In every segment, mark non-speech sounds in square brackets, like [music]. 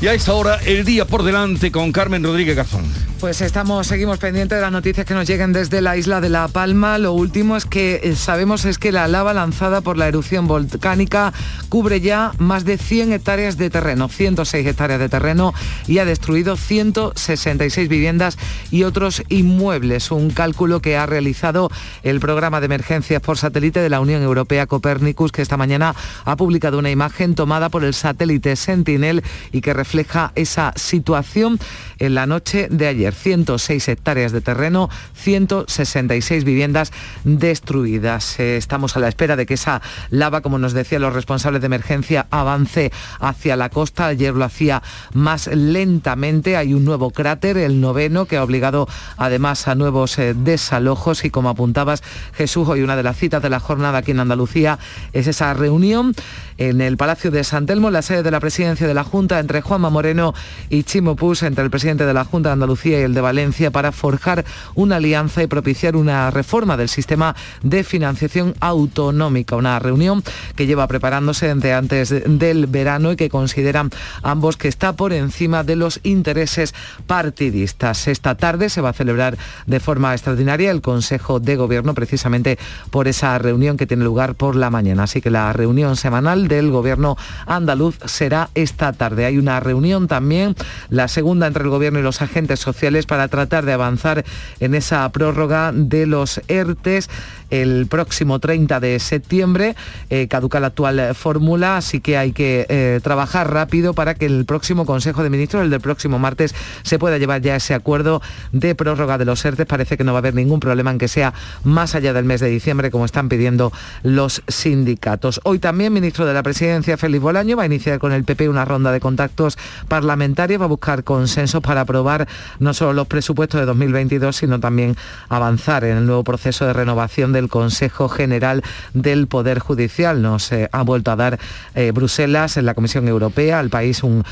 Y a esta hora, el día por delante con Carmen Rodríguez Garzón. Pues estamos, seguimos pendientes de las noticias que nos lleguen desde la isla de La Palma. Lo último es que eh, sabemos es que la lava lanzada por la erupción volcánica cubre ya más de 100 hectáreas de terreno, 106 hectáreas de terreno y ha destruido 166 viviendas y otros inmuebles. Un cálculo que ha realizado el programa de emergencias por satélite de la Unión Europea Copernicus, que esta mañana ha publicado una imagen tomada por el satélite Sentinel y que refleja esa situación en la noche de ayer. 106 hectáreas de terreno, 166 viviendas destruidas. Eh, estamos a la espera de que esa lava, como nos decían los responsables de emergencia, avance hacia la costa. Ayer lo hacía más lentamente. Hay un nuevo cráter, el noveno, que ha obligado además a nuevos eh, desalojos y como apuntabas Jesús, hoy una de las citas de la jornada aquí en Andalucía es esa reunión en el Palacio de San Telmo, la sede de la presidencia de la Junta, entre Juanma Moreno y Chimo Pus, entre el presidente de la Junta de Andalucía y el de Valencia, para forjar una alianza y propiciar una reforma del sistema de financiación autonómica. Una reunión que lleva preparándose desde antes del verano y que consideran ambos que está por encima de los intereses partidistas. Esta tarde se va a celebrar de forma extraordinaria el Consejo de Gobierno precisamente por esa reunión que tiene lugar por la mañana. Así que la reunión semanal del Gobierno andaluz será esta tarde. Hay una reunión también, la segunda entre el Gobierno y los agentes sociales para tratar de avanzar en esa prórroga de los ERTES el próximo 30 de septiembre. Eh, caduca la actual fórmula, así que hay que eh, trabajar rápido para que el próximo Consejo de Ministros, el del próximo martes, se pueda llevar ya ese acuerdo de prórroga de los ERTES. Parece que no va a haber ningún problema en que sea más allá del mes de diciembre, como están pidiendo los sindicatos. Hoy también, ministro de la Presidencia, Félix Bolaño, va a iniciar con el PP una ronda de contactos parlamentarios, va a buscar consensos para aprobar no solo los presupuestos de 2022, sino también avanzar en el nuevo proceso de renovación del Consejo General del Poder Judicial. Nos eh, ha vuelto a dar eh, Bruselas en la Comisión Europea al país un,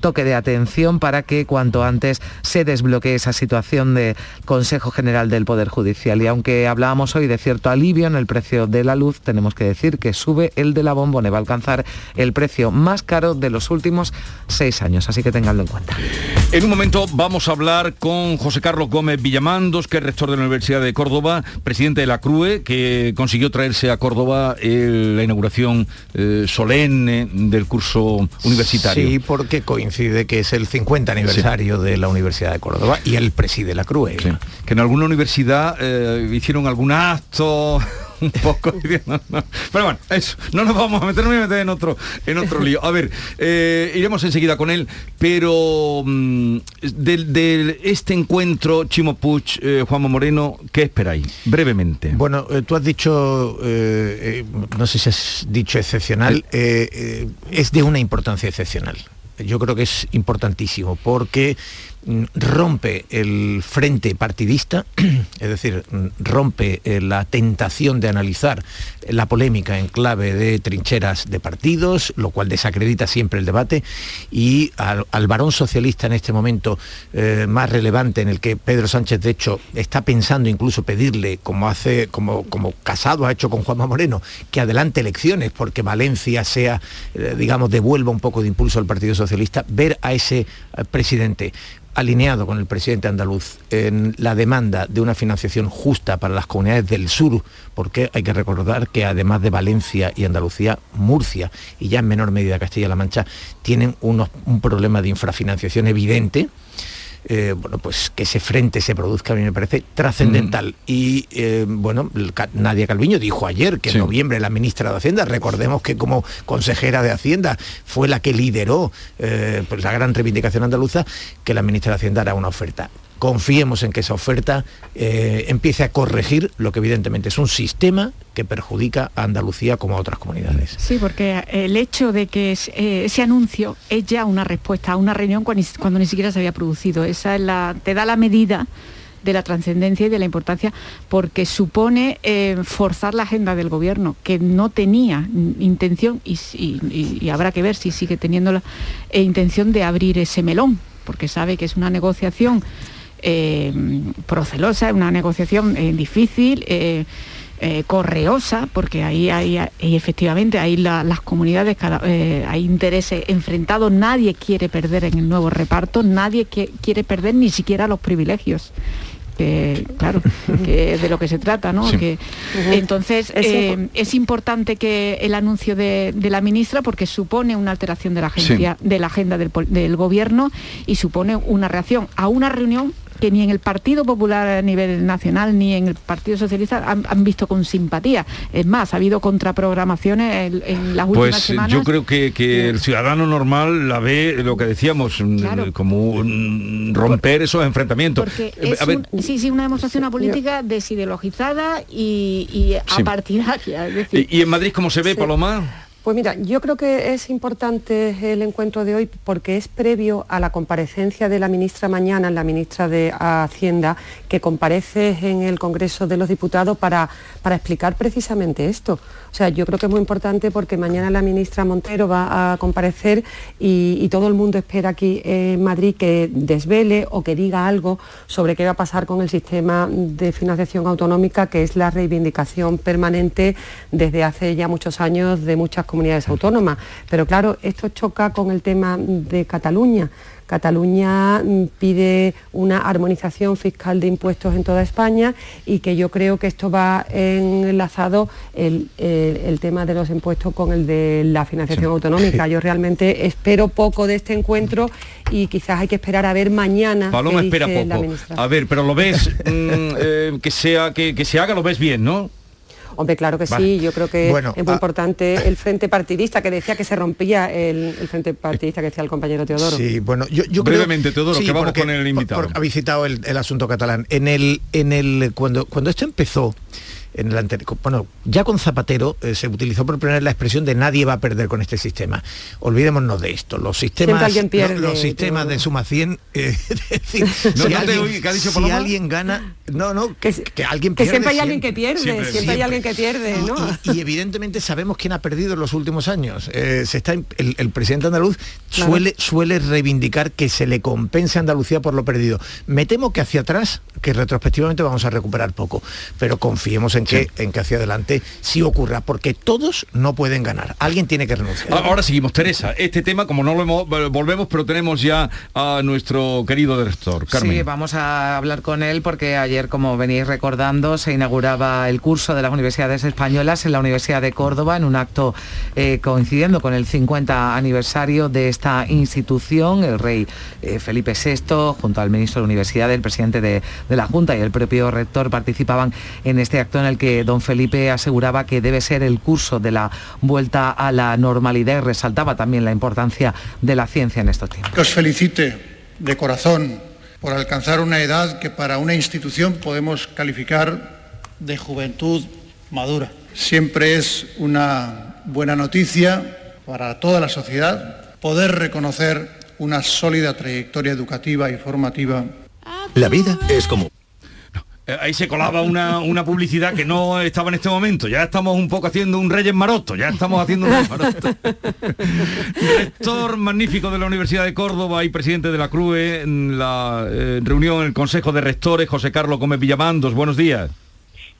toque de atención para que cuanto antes se desbloquee esa situación de Consejo General del Poder Judicial. Y aunque hablábamos hoy de cierto alivio en el precio de la luz, tenemos que decir que sube el de la bombona, va a alcanzar el precio más caro de los últimos seis años, así que tenganlo en cuenta. En un momento vamos a hablar con José Carlos Gómez Villamandos, que es rector de la Universidad de Córdoba, presidente de la CRUE, que consiguió traerse a Córdoba la inauguración eh, solemne del curso universitario. Sí, porque coincide que es el 50 aniversario de la Universidad de Córdoba y él preside la CRUE. Que en alguna universidad eh, hicieron algún acto un poco. Pero bueno, eso, no nos vamos a meter, a meter en otro, en otro lío. A ver, eh, iremos enseguida con él, pero mm, de, este encuentro, Chimo Puch, eh, Juanma Moreno, ¿qué esperáis? Brevemente. Bueno, eh, tú has dicho, no sé si has dicho excepcional, es de una importancia excepcional. Yo creo que es importantísimo porque rompe el frente partidista, [clears throat] es decir, rompe eh, la tentación de analizar la polémica en clave de trincheras de partidos, lo cual desacredita siempre el debate, y al, varón socialista en este momento eh, más relevante, en el que Pedro Sánchez, de hecho, está pensando incluso pedirle, como hace, como, como Casado ha hecho con Juanma Moreno, que adelante elecciones porque Valencia sea, eh, digamos, devuelva un poco de impulso al Partido Socialista, ver a ese presidente alineado con el presidente andaluz en la demanda de una financiación justa para las comunidades del sur, porque hay que recordar que además de Valencia y Andalucía, Murcia y ya en menor medida Castilla-La Mancha tienen un problema de infrafinanciación evidente eh, bueno, pues que ese frente se produzca a mí me parece trascendental. Mm. Y eh, bueno, Nadia Calviño dijo ayer que en noviembre la ministra de Hacienda, recordemos que como consejera de Hacienda fue la que lideró eh, pues la gran reivindicación andaluza, que la ministra de Hacienda hará una oferta confiemos en que esa oferta eh, empiece a corregir lo que evidentemente es un sistema que perjudica a Andalucía como a otras comunidades. Sí, porque el hecho de que eh, ese anuncio es ya una respuesta a una reunión cuando, ni siquiera se había producido. Esa es la, te da la medida de la trascendencia y de la importancia porque supone eh, forzar la agenda del gobierno que no tenía intención y, habrá que ver si sigue teniendo la intención de abrir ese melón porque sabe que es una negociación eh, procelosa, una negociación eh, difícil. Eh, eh, correosa, porque ahí hay, efectivamente hay las comunidades, eh, hay intereses enfrentados, nadie quiere perder en el nuevo reparto, nadie quiere perder ni siquiera los privilegios que claro, [laughs] que de lo que se trata, ¿no? Que, entonces eh, es importante que el anuncio de, la ministra porque supone una alteración de la agencia, de la agenda del, del gobierno y supone una reacción a una reunión que ni en el Partido Popular a nivel nacional ni en el Partido Socialista han, visto con simpatía. Es más, ha habido contraprogramaciones en, las últimas pues, semanas. Yo creo que, el ciudadano normal la ve, lo que decíamos, mm, como romper esos enfrentamientos. Porque es sí, sí, una demostración política desideologizada y, y apartidaria. ¿Y, en Madrid cómo se ve, Paloma? Pues mira, yo creo que es importante el encuentro de hoy porque es previo a la comparecencia de la ministra mañana, la ministra de Hacienda, que comparece en el Congreso de los Diputados para, para explicar precisamente esto. O sea, yo creo que es muy importante porque mañana la ministra Montero va a comparecer y, todo el mundo espera aquí en Madrid que desvele o que diga algo sobre qué va a pasar con el sistema de financiación autonómica, que es la reivindicación permanente desde hace ya muchos años de muchas comunidades autónomas. Pero claro, esto choca con el tema de Cataluña. Cataluña mm, pide una armonización fiscal de impuestos en toda España y que yo creo que esto va enlazado el, tema de los impuestos con el de la financiación autonómica. Yo realmente espero poco de este encuentro y quizás hay que esperar a ver mañana. Paloma espera poco. A ver, pero lo ves [laughs] mm, eh, que sea que, que se haga, lo ves bien, ¿no? Hombre, claro que sí, yo creo que es muy ah, importante el frente partidista que decía que se rompía el, frente partidista que decía el compañero Teodoro. Sí, bueno, yo, yo Brevemente, Teodoro, que vamos con el invitado. ha visitado el, el, asunto catalán. En el, en el, cuando, cuando esto empezó, en el bueno, ya con Zapatero eh, se utilizó por primera vez la expresión de nadie va a perder con este sistema. Olvidémonos de esto. Los sistemas, los, sistemas de suma 100, eh, si, alguien, gana, no, no, que, alguien pierde. Que siempre hay alguien que pierde, siempre, hay alguien que pierde, y, evidentemente sabemos quién ha perdido en los últimos años. Eh, se está, el, presidente andaluz suele, suele reivindicar que se le compense a Andalucía por lo perdido. Me temo que hacia atrás, que retrospectivamente vamos a recuperar poco, pero confiemos en en que, en que hacia adelante sí ocurra, porque todos no pueden ganar. Alguien tiene que renunciar. Ahora seguimos, Teresa. Este tema, como no lo hemos, volvemos, pero tenemos ya a nuestro querido director, Carmen. Sí, vamos a hablar con él porque ayer, como venís recordando, se inauguraba el curso de las universidades españolas en la Universidad de Córdoba en un acto eh, coincidiendo con el 50 aniversario de esta institución. El rey eh, Felipe VI, junto al ministro de la Universidad, el presidente de, de la Junta y el propio rector participaban en este acto en el que don Felipe aseguraba que debe ser el curso de la vuelta a la normalidad y resaltaba también la importancia de la ciencia en estos tiempos. Que os felicite de corazón por alcanzar una edad que para una institución podemos calificar de juventud madura. Siempre es una buena noticia para toda la sociedad poder reconocer una sólida trayectoria educativa y formativa. La vida es como ahí se colaba una, publicidad que no estaba en este momento. Ya estamos un poco haciendo un Reyes Maroto, ya estamos haciendo un Reyes Maroto. [laughs] Rector magnífico de la Universidad de Córdoba y presidente de la CRUE en la eh, reunión en el Consejo de Rectores, José Carlos Gómez Villamandos. Buenos días.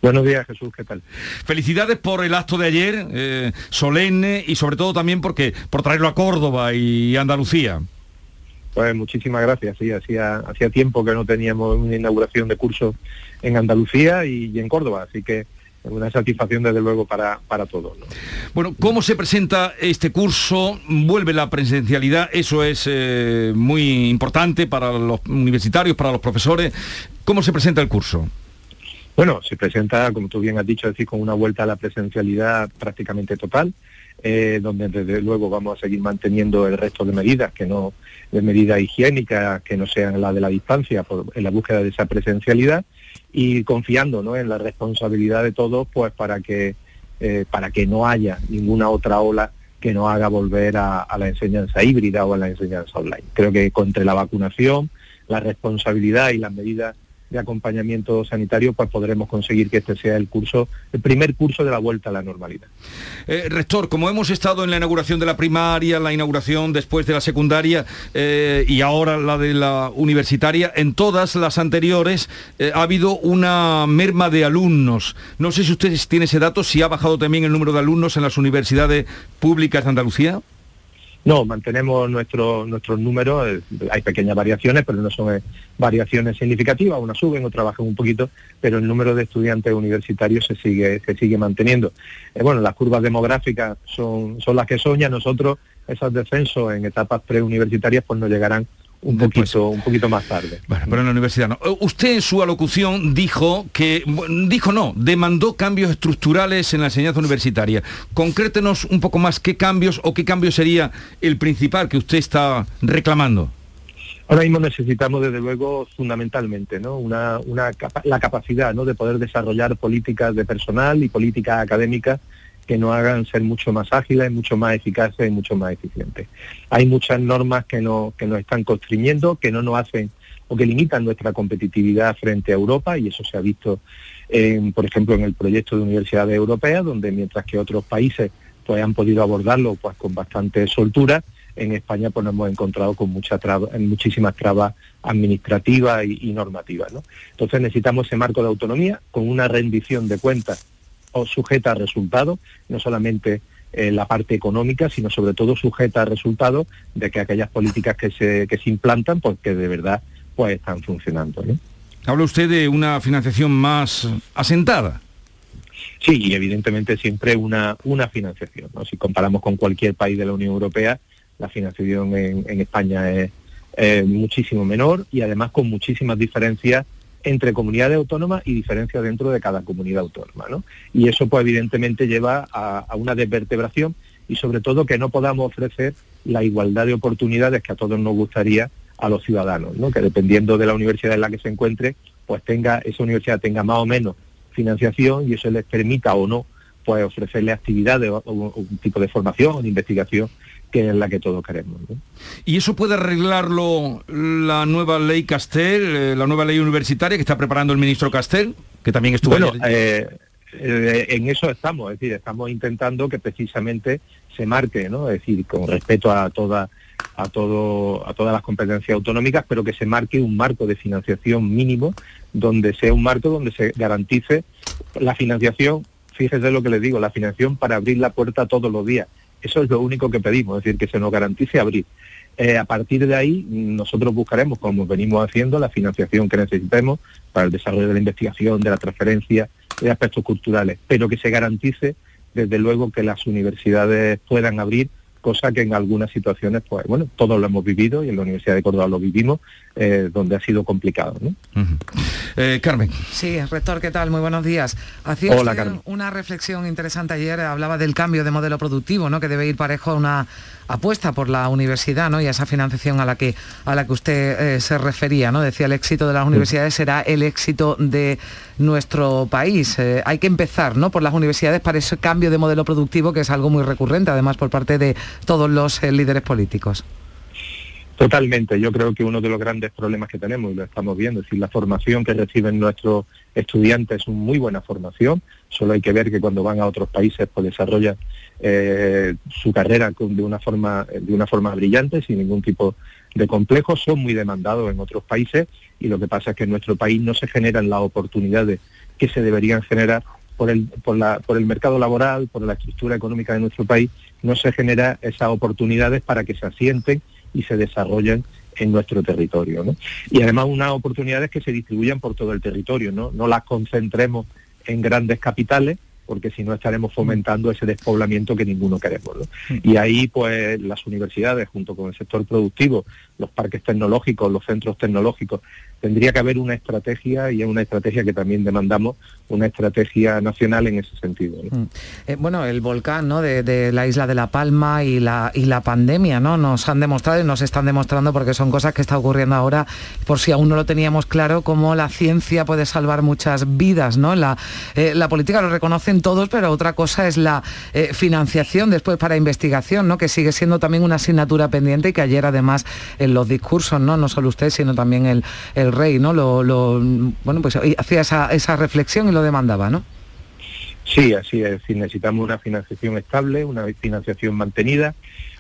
Buenos días, Jesús, ¿qué tal? Felicidades por el acto de ayer, eh, solemne, y sobre todo también porque por traerlo a Córdoba y Andalucía. Pues muchísimas gracias, sí, hacía, hacía tiempo que no teníamos una inauguración de curso en Andalucía y, en Córdoba, así que una satisfacción desde luego para, para todos. Bueno, ¿cómo se presenta este curso? Vuelve la presencialidad, eso es eh, muy importante para los universitarios, para los profesores. ¿Cómo se presenta el curso? Bueno, se presenta, como tú bien has dicho, decir, con una vuelta a la presencialidad prácticamente total. Eh, donde desde luego vamos a seguir manteniendo el resto de medidas, que no de medidas higiénicas que no sean las de la distancia, en la búsqueda de esa presencialidad y confiando ¿no? en la responsabilidad de todos, pues para que eh, para que no haya ninguna otra ola que nos haga volver a, la enseñanza híbrida o a la enseñanza online. Creo que contra la vacunación, la responsabilidad y las medidas de acompañamiento sanitario, pues podremos conseguir que este sea el curso, el primer curso de la vuelta a la normalidad. Eh, rector, como hemos estado en la inauguración de la primaria, la inauguración después de la secundaria eh, y ahora la de la universitaria, en todas las anteriores eh, ha habido una merma de alumnos. No sé si ustedes tienen ese dato, si ha bajado también el número de alumnos en las universidades públicas de Andalucía. No, mantenemos nuestro, nuestros números, eh, hay pequeñas variaciones, pero no son eh, variaciones significativas, unas suben, otras bajan un poquito, pero el número de estudiantes universitarios se sigue, se sigue manteniendo. Eh, bueno, las curvas demográficas son, son las que soñan, nosotros esos descensos en etapas preuniversitarias pues no llegarán un poquito, un poquito más tarde. Bueno, pero en la universidad no. Eh, usted en su alocución dijo que, dijo no, demandó cambios estructurales en la enseñanza universitaria. Concrétenos un poco más qué cambios o qué cambio sería el principal que usted está reclamando. Ahora mismo necesitamos, desde luego, fundamentalmente, ¿no? Una, una, la capacidad ¿no? de poder desarrollar políticas de personal y políticas académicas que nos hagan ser mucho más ágiles, mucho más eficaces y mucho más eficientes. Hay muchas normas que, no, que nos están constriñendo, que no nos hacen o que limitan nuestra competitividad frente a Europa y eso se ha visto, por ejemplo, en el proyecto de universidades europeas, donde mientras que otros países pues, han podido abordarlo pues, con bastante soltura, en España pues, nos hemos encontrado con muchas muchísimas trabas administrativas y, normativas. ¿no? Entonces necesitamos ese marco de autonomía con una rendición de cuentas sujeta a resultados, no solamente eh, la parte económica, sino sobre todo sujeta a resultados de que aquellas políticas que se, que se implantan, pues que de verdad pues están funcionando. Habla usted de una financiación más asentada. Sí, y evidentemente siempre una, una financiación. Si comparamos con cualquier país de la Unión Europea, la financiación en, España es muchísimo menor y además con muchísimas diferencias entre comunidades autónomas y diferencias dentro de cada comunidad autónoma. ¿no? Y eso pues evidentemente lleva a, una desvertebración y sobre todo que no podamos ofrecer la igualdad de oportunidades que a todos nos gustaría a los ciudadanos, ¿no? que dependiendo de la universidad en la que se encuentre, pues tenga, esa universidad tenga más o menos financiación y eso les permita o no pues ofrecerle actividades o, un tipo de formación o de investigación que es la que todos queremos. ¿Y eso puede arreglarlo la nueva ley Castel, eh, la nueva ley universitaria que está preparando el ministro Castel, que también estuvo bueno, eh, eh, en eso estamos, es decir, estamos intentando que precisamente se marque, ¿no? Es decir, con respeto a toda a todo a todas las competencias autonómicas, pero que se marque un marco de financiación mínimo donde sea un marco donde se garantice la financiación, fíjese lo que les digo, la financiación para abrir la puerta todos los días eso es lo único que pedimos, es decir, que se nos garantice abrir. Eh, a partir de ahí, nosotros buscaremos, como venimos haciendo, la financiación que necesitemos para el desarrollo de la investigación, de la transferencia, de aspectos culturales, pero que se garantice, desde luego, que las universidades puedan abrir cosa que en algunas situaciones, pues bueno, todos lo hemos vivido y en la Universidad de Córdoba lo vivimos, eh, donde ha sido complicado. ¿no? Eh, Carmen. Sí, rector, ¿qué tal? Muy buenos días. Hacía una reflexión interesante ayer, hablaba del cambio de modelo productivo, ¿no? que debe ir parejo a una apuesta por la universidad ¿no? y a esa financiación a la que, a la que usted eh, se refería. ¿no? Decía, el éxito de las universidades será el éxito de nuestro país. hay que empezar ¿no? por las universidades para ese cambio de modelo productivo, que es algo muy recurrente, además, por parte de todos los líderes políticos. Totalmente, yo creo que uno de los grandes problemas que tenemos, y lo estamos viendo, es decir, la formación que reciben nuestros estudiantes es una muy buena formación, solo hay que ver que cuando van a otros países pues desarrollan eh, su carrera de una, forma, de una forma brillante, sin ningún tipo de complejo, son muy demandados en otros países y lo que pasa es que en nuestro país no se generan las oportunidades que se deberían generar por el, por, la, por el mercado laboral, por la estructura económica de nuestro país, no se genera esas oportunidades para que se asienten y se desarrollen en nuestro territorio. ¿no? Y además unas oportunidades que se distribuyan por todo el territorio, no, no las concentremos en grandes capitales, porque si no estaremos fomentando ese despoblamiento que ninguno queremos. ¿no? Mm. Y ahí pues las universidades junto con el sector productivo, los parques tecnológicos, los centros tecnológicos tendría que haber una estrategia y es una estrategia que también demandamos, una estrategia nacional en ese sentido. Mm. Eh, bueno, el volcán ¿no? de, la isla de La Palma y la, y la pandemia ¿no? nos han demostrado y nos están demostrando porque son cosas que está ocurriendo ahora, por si aún no lo teníamos claro, cómo la ciencia puede salvar muchas vidas. ¿no? La, eh, la política lo reconocen todos, pero otra cosa es la eh, financiación después para investigación, ¿no? Que sigue siendo también una asignatura pendiente y que ayer además los discursos, ¿no? No solo usted, sino también el, el rey, ¿no? Lo, bueno, pues hacía esa, esa reflexión y lo demandaba, ¿no? Sí, así es. necesitamos una financiación estable, una financiación mantenida,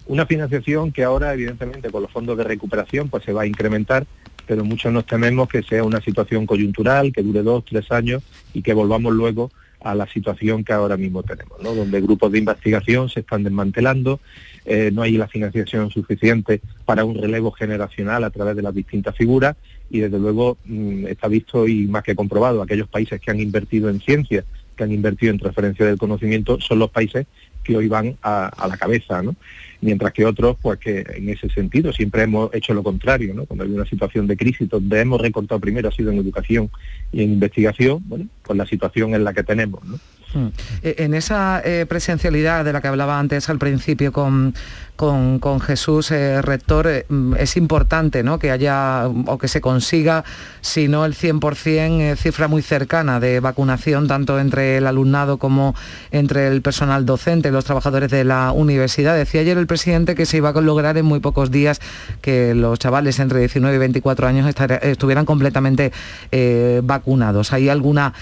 una financiación que ahora, evidentemente, con los fondos de recuperación, pues se va a incrementar, pero muchos nos tememos que sea una situación coyuntural, que dure dos, tres años y que volvamos luego a la situación que ahora mismo tenemos, ¿no? donde grupos de investigación se están desmantelando, eh, no hay la financiación suficiente para un relevo generacional a través de las distintas figuras y desde luego mm, está visto y más que comprobado, aquellos países que han invertido en ciencia que han invertido en transferencia del conocimiento son los países que hoy van a, la cabeza, ¿no? Mientras que otros, pues que en ese sentido siempre hemos hecho lo contrario, ¿no? Cuando hay una situación de crisis donde hemos recortado primero ha sido en educación y en investigación, bueno, pues la situación es la que tenemos. Hmm. Eh, en esa eh, presencialidad de la que hablaba antes al principio con, con, Jesús, eh, rector, mm, es importante ¿no? que haya o que se consiga, si no el 100%, cifra muy cercana de vacunación, tanto entre el alumnado como entre el personal docente, los trabajadores de la universidad. Decía ayer el presidente que se iba a lograr en muy pocos días que los chavales entre 19 y 24 años estuvieran completamente vacunados. ¿Hay alguna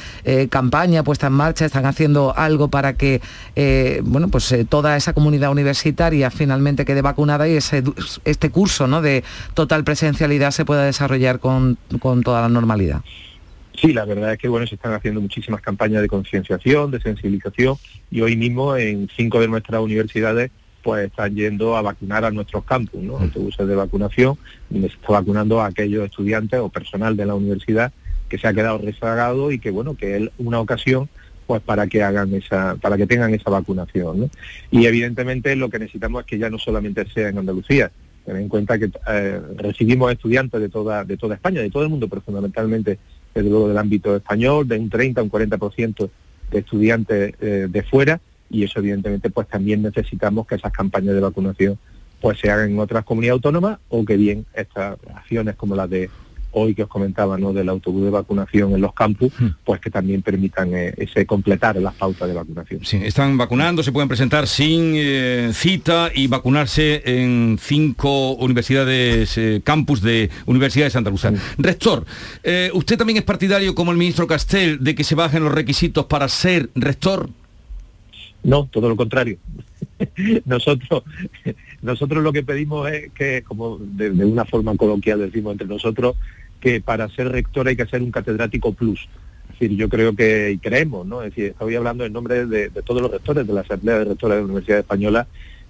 campaña puesta en marcha? ¿Están haciendo algo para que eh, bueno, pues, eh, toda esa comunidad universitaria finalmente quede vacunada y ese, este curso ¿no? de total presencialidad se pueda desarrollar con, toda la normalidad. Sí, la verdad es que bueno, se están haciendo muchísimas campañas de concienciación, de sensibilización y hoy mismo en cinco de nuestras universidades pues están yendo a vacunar a nuestros campus, ¿no? Mm. Autobuses de vacunación, donde se está vacunando a aquellos estudiantes o personal de la universidad que se ha quedado rezagado y que bueno, que es una ocasión pues para que hagan esa, para que tengan esa vacunación. Y evidentemente lo que necesitamos es que ya no solamente sea en Andalucía, ten en cuenta que eh, recibimos estudiantes de toda, de toda España, de todo el mundo, pero fundamentalmente desde luego del ámbito español, de un 30 a un 40% de estudiantes eh, de fuera, y eso evidentemente pues también necesitamos que esas campañas de vacunación pues se hagan en otras comunidades autónomas o que bien estas acciones como las de hoy que os comentaba, ¿no? del autobús de vacunación en los campus, hmm. pues que también permitan eh, ese completar las pautas de vacunación. Sí, están vacunando, se pueden presentar sin eh, cita y vacunarse en cinco universidades, eh, campus de Universidad de Santa Luz. Rector, ¿usted también es partidario, como el ministro Castel, de que se bajen los requisitos para ser rector? No, todo lo contrario. [laughs] nosotros, nosotros lo que pedimos es que, como de, una forma coloquial decimos entre nosotros, que para ser rector hay que ser un catedrático plus. Es decir, yo creo que, y creemos, ¿no? Es decir, estoy hablando en nombre de, todos los rectores de la Asamblea de Rectores de la Universidad Española,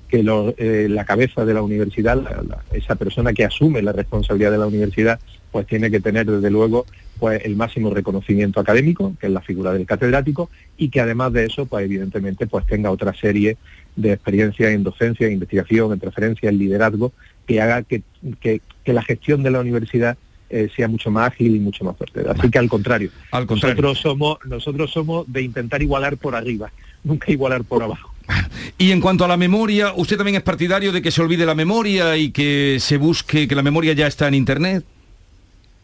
que eh, la cabeza de la universidad, esa persona que asume la responsabilidad de la universidad, pues tiene que tener desde luego pues el máximo reconocimiento académico, que es la figura del catedrático, y que además de eso, pues evidentemente, pues tenga otra serie de experiencia en docencia, en investigación, en preferencia, en liderazgo, que haga que, la gestión de la universidad eh, sea mucho más ágil y mucho más fuerte. Así que al contrario, al contrario. Nosotros, somos, nosotros somos de intentar igualar por arriba, [laughs] nunca igualar por abajo. [laughs] Y en cuanto a la memoria, ¿usted también es partidario de que se olvide la memoria y que se busque que la memoria ya está en Internet?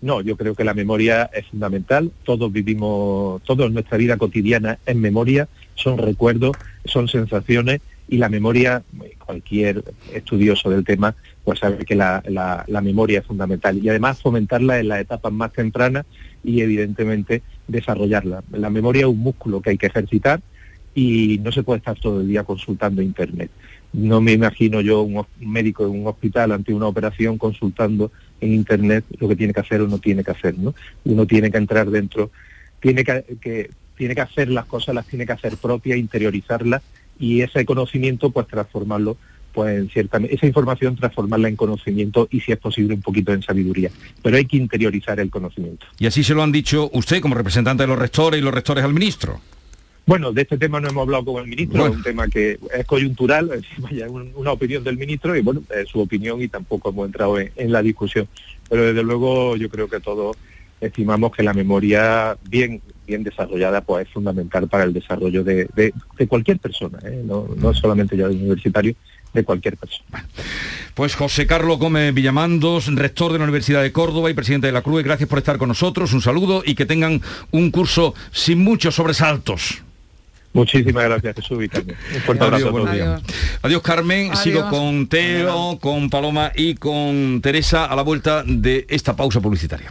No, yo creo que la memoria es fundamental. Todos vivimos, toda nuestra vida cotidiana en memoria, son recuerdos, son sensaciones y la memoria, cualquier estudioso del tema, pues sabe que la, memoria es fundamental. Y además fomentarla en las etapas más tempranas y evidentemente desarrollarla. La memoria es un músculo que hay que ejercitar y no se puede estar todo el día consultando internet. No me imagino yo un médico en un hospital ante una operación consultando en internet lo que tiene que hacer o no tiene que hacer, ¿no? Uno tiene que entrar dentro, tiene que, tiene que hacer las cosas, las tiene que hacer propias, interiorizarlas y ese conocimiento pues transformarlo pues en cierta esa información transformarla en conocimiento y si es posible un poquito en sabiduría. Pero hay que interiorizar el conocimiento. Y así se lo han dicho usted como representante de los rectores y los rectores al ministro. Bueno, de este tema no hemos hablado con el ministro, es un tema que es coyuntural, [laughs] es una opinión del ministro y bueno, es su opinión y tampoco hemos entrado en, la discusión. Pero desde luego yo creo que todos estimamos que la memoria bien bien desarrollada pues es fundamental para el desarrollo de, cualquier persona, ¿eh? no, no solamente ya de universitario, de cualquier persona. Pues José Carlos Gómez Villamandos, rector de la Universidad de Córdoba y presidente de la Cruz, gracias por estar con nosotros, un saludo y que tengan un curso sin muchos sobresaltos. Muchísimas gracias, Jesús y también. Un fuerte Adiós, abrazo Carmen. Adiós. Sigo con Teo, con Paloma y con Teresa a la vuelta de esta pausa publicitaria.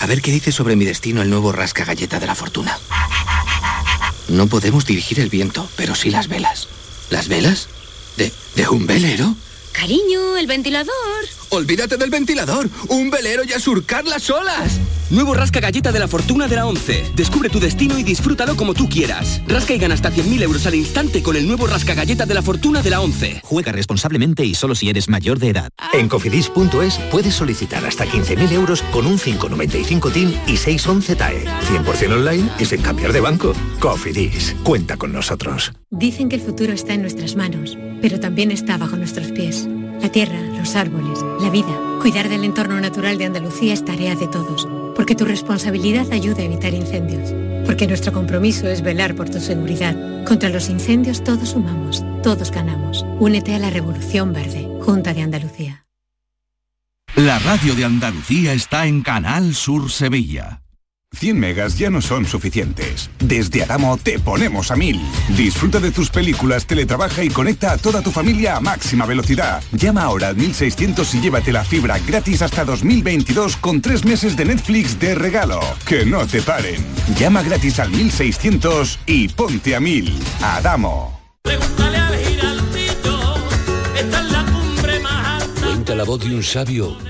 A ver qué dice sobre mi destino el nuevo rasca galleta de la fortuna. No podemos dirigir el viento, pero sí las velas. ¿Las velas? ¿De, de un velero? Cariño, el ventilador. Olvídate del ventilador. Un velero y a surcar las olas. Nuevo Rasca Galleta de la Fortuna de la 11. Descubre tu destino y disfrútalo como tú quieras. Rasca y gana hasta 100.000 euros al instante con el nuevo Rasca Galleta de la Fortuna de la 11. Juega responsablemente y solo si eres mayor de edad. En cofidis.es puedes solicitar hasta 15.000 euros con un 595 TIN y 611 TAE. 100% online y sin cambiar de banco. Cofidis, cuenta con nosotros. Dicen que el futuro está en nuestras manos, pero también está bajo nuestros pies. La tierra, los árboles, la vida. Cuidar del entorno natural de Andalucía es tarea de todos, porque tu responsabilidad ayuda a evitar incendios, porque nuestro compromiso es velar por tu seguridad. Contra los incendios todos sumamos, todos ganamos. Únete a la Revolución Verde, Junta de Andalucía. La radio de Andalucía está en Canal Sur Sevilla. 100 megas ya no son suficientes. Desde Adamo te ponemos a 1000. Disfruta de tus películas, teletrabaja y conecta a toda tu familia a máxima velocidad. Llama ahora al 1600 y llévate la fibra gratis hasta 2022 con tres meses de Netflix de regalo. Que no te paren. Llama gratis al 1600 y ponte a 1000. Adamo. Cuenta la voz de un sabio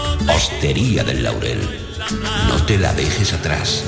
Hostería del Laurel, no te la dejes atrás.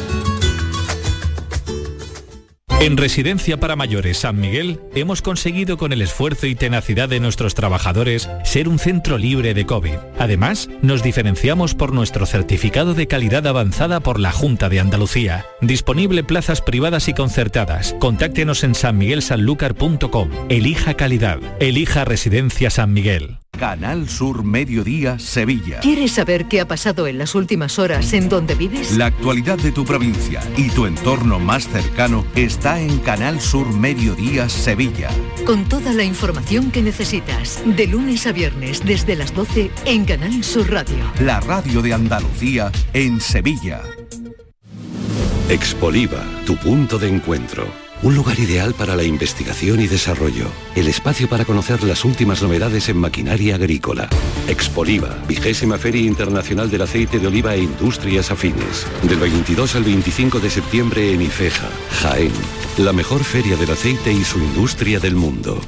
En Residencia para Mayores San Miguel hemos conseguido con el esfuerzo y tenacidad de nuestros trabajadores ser un centro libre de COVID. Además, nos diferenciamos por nuestro certificado de calidad avanzada por la Junta de Andalucía. Disponible plazas privadas y concertadas. Contáctenos en sanmiguelsanlucar.com. Elija calidad. Elija Residencia San Miguel. Canal Sur Mediodía Sevilla. ¿Quieres saber qué ha pasado en las últimas horas en donde vives? La actualidad de tu provincia y tu entorno más cercano está en Canal Sur Mediodía Sevilla. Con toda la información que necesitas, de lunes a viernes desde las 12 en Canal Sur Radio. La radio de Andalucía en Sevilla. Expoliva, tu punto de encuentro. Un lugar ideal para la investigación y desarrollo. El espacio para conocer las últimas novedades en maquinaria agrícola. Expoliva, vigésima Feria Internacional del Aceite de Oliva e Industrias Afines. Del 22 al 25 de septiembre en Ifeja, Jaén. La mejor feria del aceite y su industria del mundo.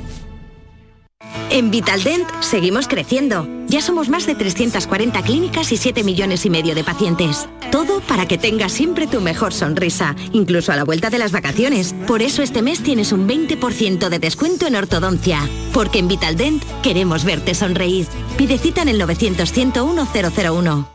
En Vitaldent seguimos creciendo. Ya somos más de 340 clínicas y 7 millones y medio de pacientes. Todo para que tengas siempre tu mejor sonrisa, incluso a la vuelta de las vacaciones. Por eso este mes tienes un 20% de descuento en ortodoncia. Porque en Vitaldent queremos verte sonreír. Pide cita en el 900 101 001.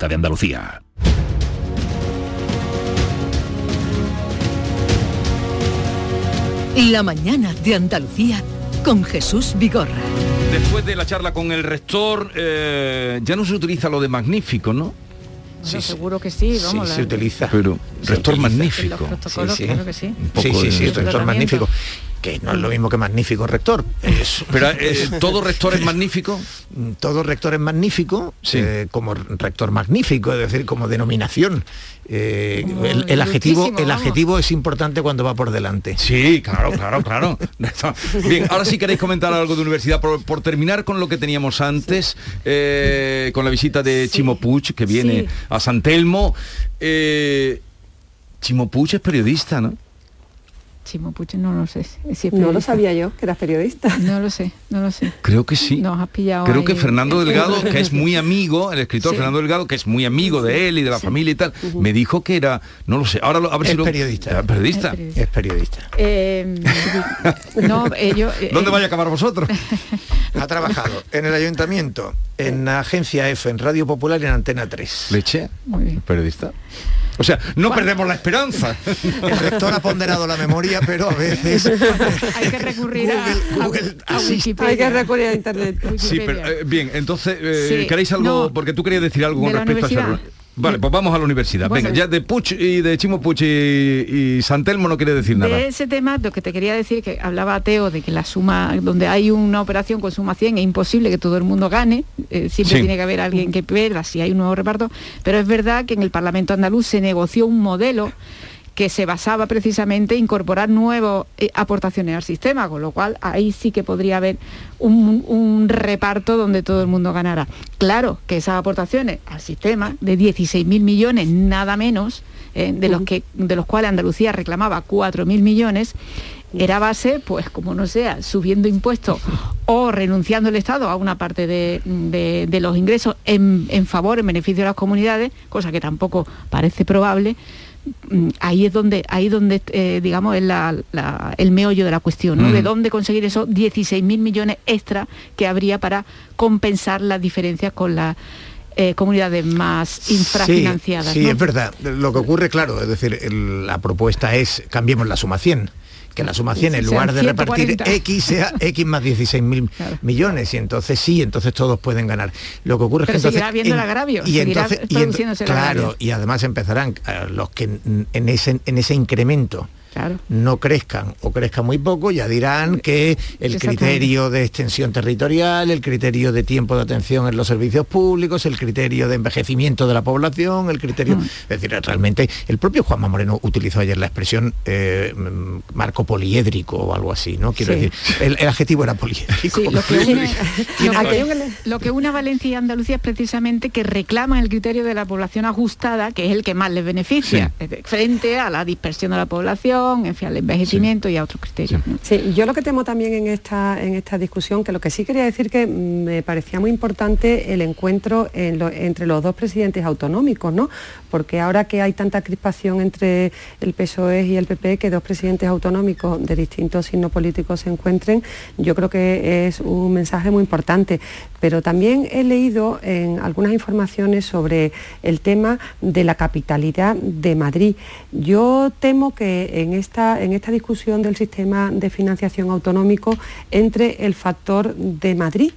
Junta de Andalucía. La mañana de Andalucía con Jesús Vigorra. Después de la charla con el rector, eh, ya no se utiliza lo de magnífico, ¿no? Bueno, seguro que sí, vamos. Sí, la- se utiliza. Pero rector utiliza. magnífico. En los protocolos, Sí, sí. claro que sí. Un poco Sí, sí, rector magnífico. Que no es lo mismo que magnífico rector. Es, [laughs] Pero eh, [laughs] todo rector es magnífico. Todo rector es magnífico, eh, como rector magnífico, es decir, como denominación. Eh, el, el adjetivo, el adjetivo es importante cuando va por delante. Sí, claro, claro, claro. [laughs] Bien, ahora sí queréis comentar algo de universidad, por, por terminar con lo que teníamos antes, eh, con la visita de Chimo Puig, que viene Sí. a San Telmo. Eh, Chimo Puig es periodista, ¿no? Chimo no lo sé. si No lo sabía yo, que eras periodista. No lo sé, no lo sé. Creo que sí. Nos has pillado Creo ahí. que Fernando Delgado, que es muy [laughs] amigo, el escritor Sí. Fernando Delgado, que es muy amigo de él y de la familia y tal, me dijo que era, no lo sé, ahora lo- a ver Es si lo... periodista. Periodista. Es periodista. Eh, no, ellos... eh, ¿Dónde vaya a acabar vosotros? Ha trabajado en el ayuntamiento, en la agencia F, en Radio Popular y en Antena 3. Leche, Muy bien. periodista. O sea, no perdemos la esperanza. [laughs] El rector ha ponderado la memoria, pero a veces [laughs] Hay que recurrir a, a- a Wikipedia. Hay que recurrir a internet. Sí, pero eh, bien, entonces, eh, Sí, ¿queréis algo? no. porque tú querías decir algo De con la respecto a reunión. Vale, pues vamos a la universidad. Venga, ya de Puch y de Chimo Puch y, y Santelmo no quiere decir nada. De ese tema, lo que te quería decir, que hablaba Teo de que la suma, donde hay una operación con suma 100, es imposible que todo el mundo gane, eh, siempre Sí. tiene que haber alguien que pierda si hay un nuevo reparto, pero es verdad que en el Parlamento andaluz se negoció un modelo que se basaba precisamente en incorporar nuevas eh, aportaciones al sistema, con lo cual ahí sí que podría haber un, un reparto donde todo el mundo ganara. Claro que esas aportaciones al sistema de 16.000 millones, nada menos, eh, de, los que, de los cuales Andalucía reclamaba 4.000 millones, era base, pues como no sea, subiendo impuestos o renunciando el Estado a una parte de, de- de los ingresos en, en favor, en beneficio de las comunidades, cosa que tampoco parece probable, mm, ahí es donde, ahí donde eh, digamos, es la- la- el meollo de la cuestión, ¿no? Mm. De dónde conseguir esos 16.000 millones extra que habría para compensar las diferencias con las eh, comunidades más infrafinanciadas. Sí, ¿no? es verdad. Lo que ocurre, claro, es decir, el- la propuesta es cambiemos la suma 100. Que la suma 100 en lugar de repartir 140. X sea [laughs] X más 16 mil millones y entonces sí, entonces todos pueden ganar. Lo que ocurre Pero es que entonces, seguirá habiendo el agravio, y entonces y el claro, agravio. y además empezarán eh, los que en, en ese en ese incremento no crezcan o crezcan muy poco, ya dirán que el criterio de extensión territorial, el criterio de tiempo de atención en los servicios públicos, el criterio de envejecimiento de la población, el criterio... Mm. Es decir, realmente el propio Juanma Moreno utilizó ayer la expresión eh, mm, marco poliédrico o algo así, ¿no? Quiero Sí. decir, el, el adjetivo era poliédrico. Sí, lo, que une, [laughs] Tiene lo, razón. que, lo que une a Valencia y Andalucía es precisamente que reclaman el criterio de la población ajustada, que es el que más les beneficia, eh, frente a la dispersión de la población, en fin, al envejecimiento y a otros criterios. ¿no? Sí, yo lo que temo también en esta, en esta discusión, que lo que sí quería decir que mm, me parecía muy importante el encuentro en lo- entre los dos presidentes autonómicos, ¿no? Porque ahora que hay tanta crispación entre el PSOE E y el PP, que dos presidentes autonómicos de distintos signos políticos se encuentren, yo creo que es un mensaje muy importante. Pero también he leído en algunas informaciones sobre el tema de la capitalidad de Madrid. Yo temo que en en esta discusión del sistema de financiación autonómico entre el factor de Madrid,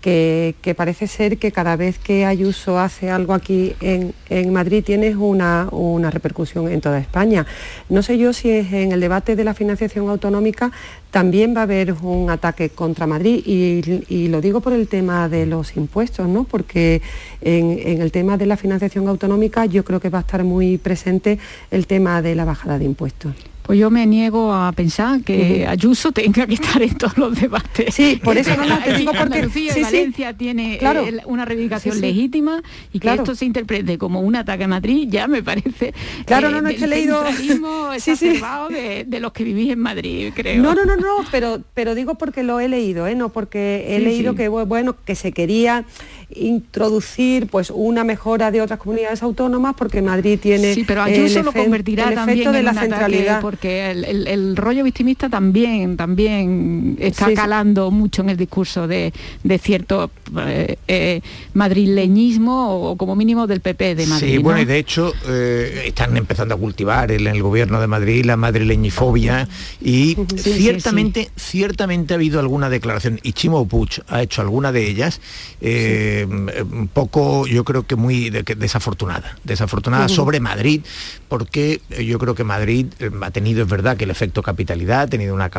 que, parece ser que cada vez que Ayuso hace algo aquí en, Madrid tiene una, repercusión en toda España. No sé yo si es en el debate de la financiación autonómica también va a haber un ataque contra Madrid y, lo digo por el tema de los impuestos, ¿no? porque en el tema de la financiación autonómica yo creo que va a estar muy presente el tema de la bajada de impuestos. Pues yo me niego a pensar que. Ayuso tenga que estar en todos los debates. Sí, por eso no, no, te Aquí digo porque- Andalucía sí, y sí. Valencia tiene Claro. eh, una reivindicación Sí, sí. legítima y que esto se interprete como un ataque a Madrid ya me parece Claro, no, no, es que he leído- [laughs] Sí, sí. de, de los que vivís en Madrid, creo. No, no, no, no, pero, pero digo porque lo he leído, ¿eh? no porque he Sí, leído sí. que bu- bueno que se quería introducir pues una mejora de otras comunidades autónomas porque Madrid tiene Sí, pero el Ayuso lo efe- convertirá el también de en la un centralidad. porque el, el- el rollo victimista también también está Sí, sí. calando mucho en el discurso de, de cierto eh, eh, madrileñismo o como mínimo del PP de Madrid. Sí, bueno, ¿no? y de hecho eh, están empezando a cultivar en el gobierno de Madrid la madrileñifobia y sí, ciertamente, ciertamente ha habido alguna declaración, y Chimo Puig ha hecho alguna de ellas, eh, eh, un poco, yo creo que muy desafortunada, desafortunada sobre Madrid, porque yo creo que Madrid ha tenido, es verdad, que el efecto capitalidad, ha tenido una,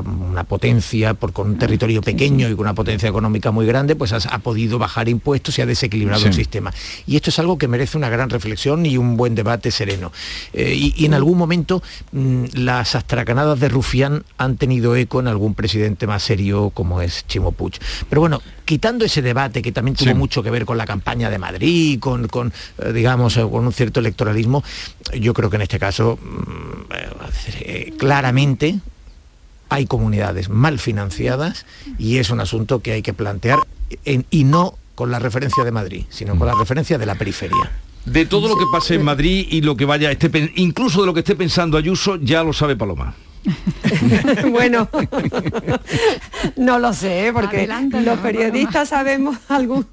potencia, por, con un territorio pequeño y con una potencia económica muy grande, pues ha, podido bajar impuestos y ha desequilibrado el sistema. Y esto es algo que merece una gran reflexión y un buen debate sereno. y, en algún momento mm, las astracanadas de Rufián han tenido eco en algún presidente más serio como es Chimo Puig. Pero bueno, quitando ese debate que también tuvo mucho que ver con la campaña de Madrid, con, con eh, digamos, eh, con un cierto electoralismo, yo creo que en este caso, mm, eh, claramente, hay comunidades mal financiadas y es un asunto que hay que plantear y no con la referencia de Madrid, sino con la referencia de la periferia. De todo lo que pase en Madrid y lo que vaya, esté, incluso de lo que esté pensando Ayuso, ya lo sabe Paloma. [laughs] [laughs] bueno, [laughs] no lo sé, porque los periodistas sabemos [laughs] algún,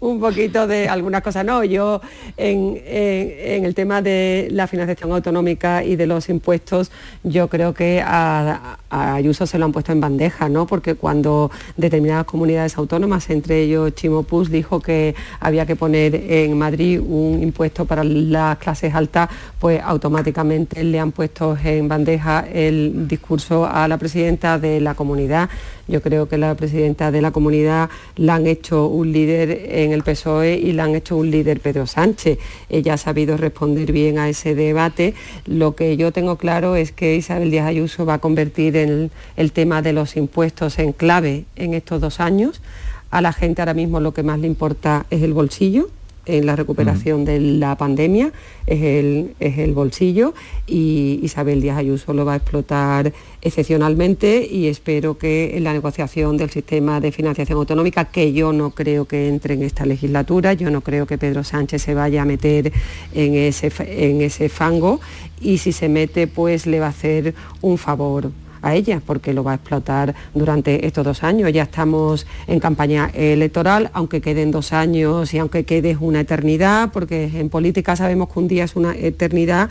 un poquito de algunas cosas. No, yo en, el tema de la financiación autonómica y de los impuestos, yo creo que a, Ayuso se lo han puesto en bandeja, ¿no? Porque cuando determinadas comunidades autónomas, entre ellos Chimopus, dijo que había que poner en Madrid un impuesto para las clases altas, pues automáticamente le han puesto en bandeja el discurso a la presidenta de la comunidad. Yo creo que la presidenta de la comunidad la han hecho un líder en el PSOE y la han hecho un líder Pedro Sánchez. Ella ha sabido responder bien a ese debate. Lo que yo tengo claro es que Isabel Díaz Ayuso va a convertir el, el tema de los impuestos en clave en estos dos años. A la gente ahora mismo lo que más le importa es el bolsillo, en la recuperación de la pandemia es el, es el bolsillo y Isabel Díaz Ayuso lo va a explotar excepcionalmente y espero que en la negociación del sistema de financiación autonómica, que yo no creo que entre en esta legislatura, yo no creo que Pedro Sánchez se vaya a meter en ese, en ese fango y si se mete pues le va a hacer un favor a ella, porque lo va a explotar durante estos dos años. Ya estamos en campaña electoral, aunque queden dos años y aunque quede una eternidad, porque en política sabemos que un día es una eternidad,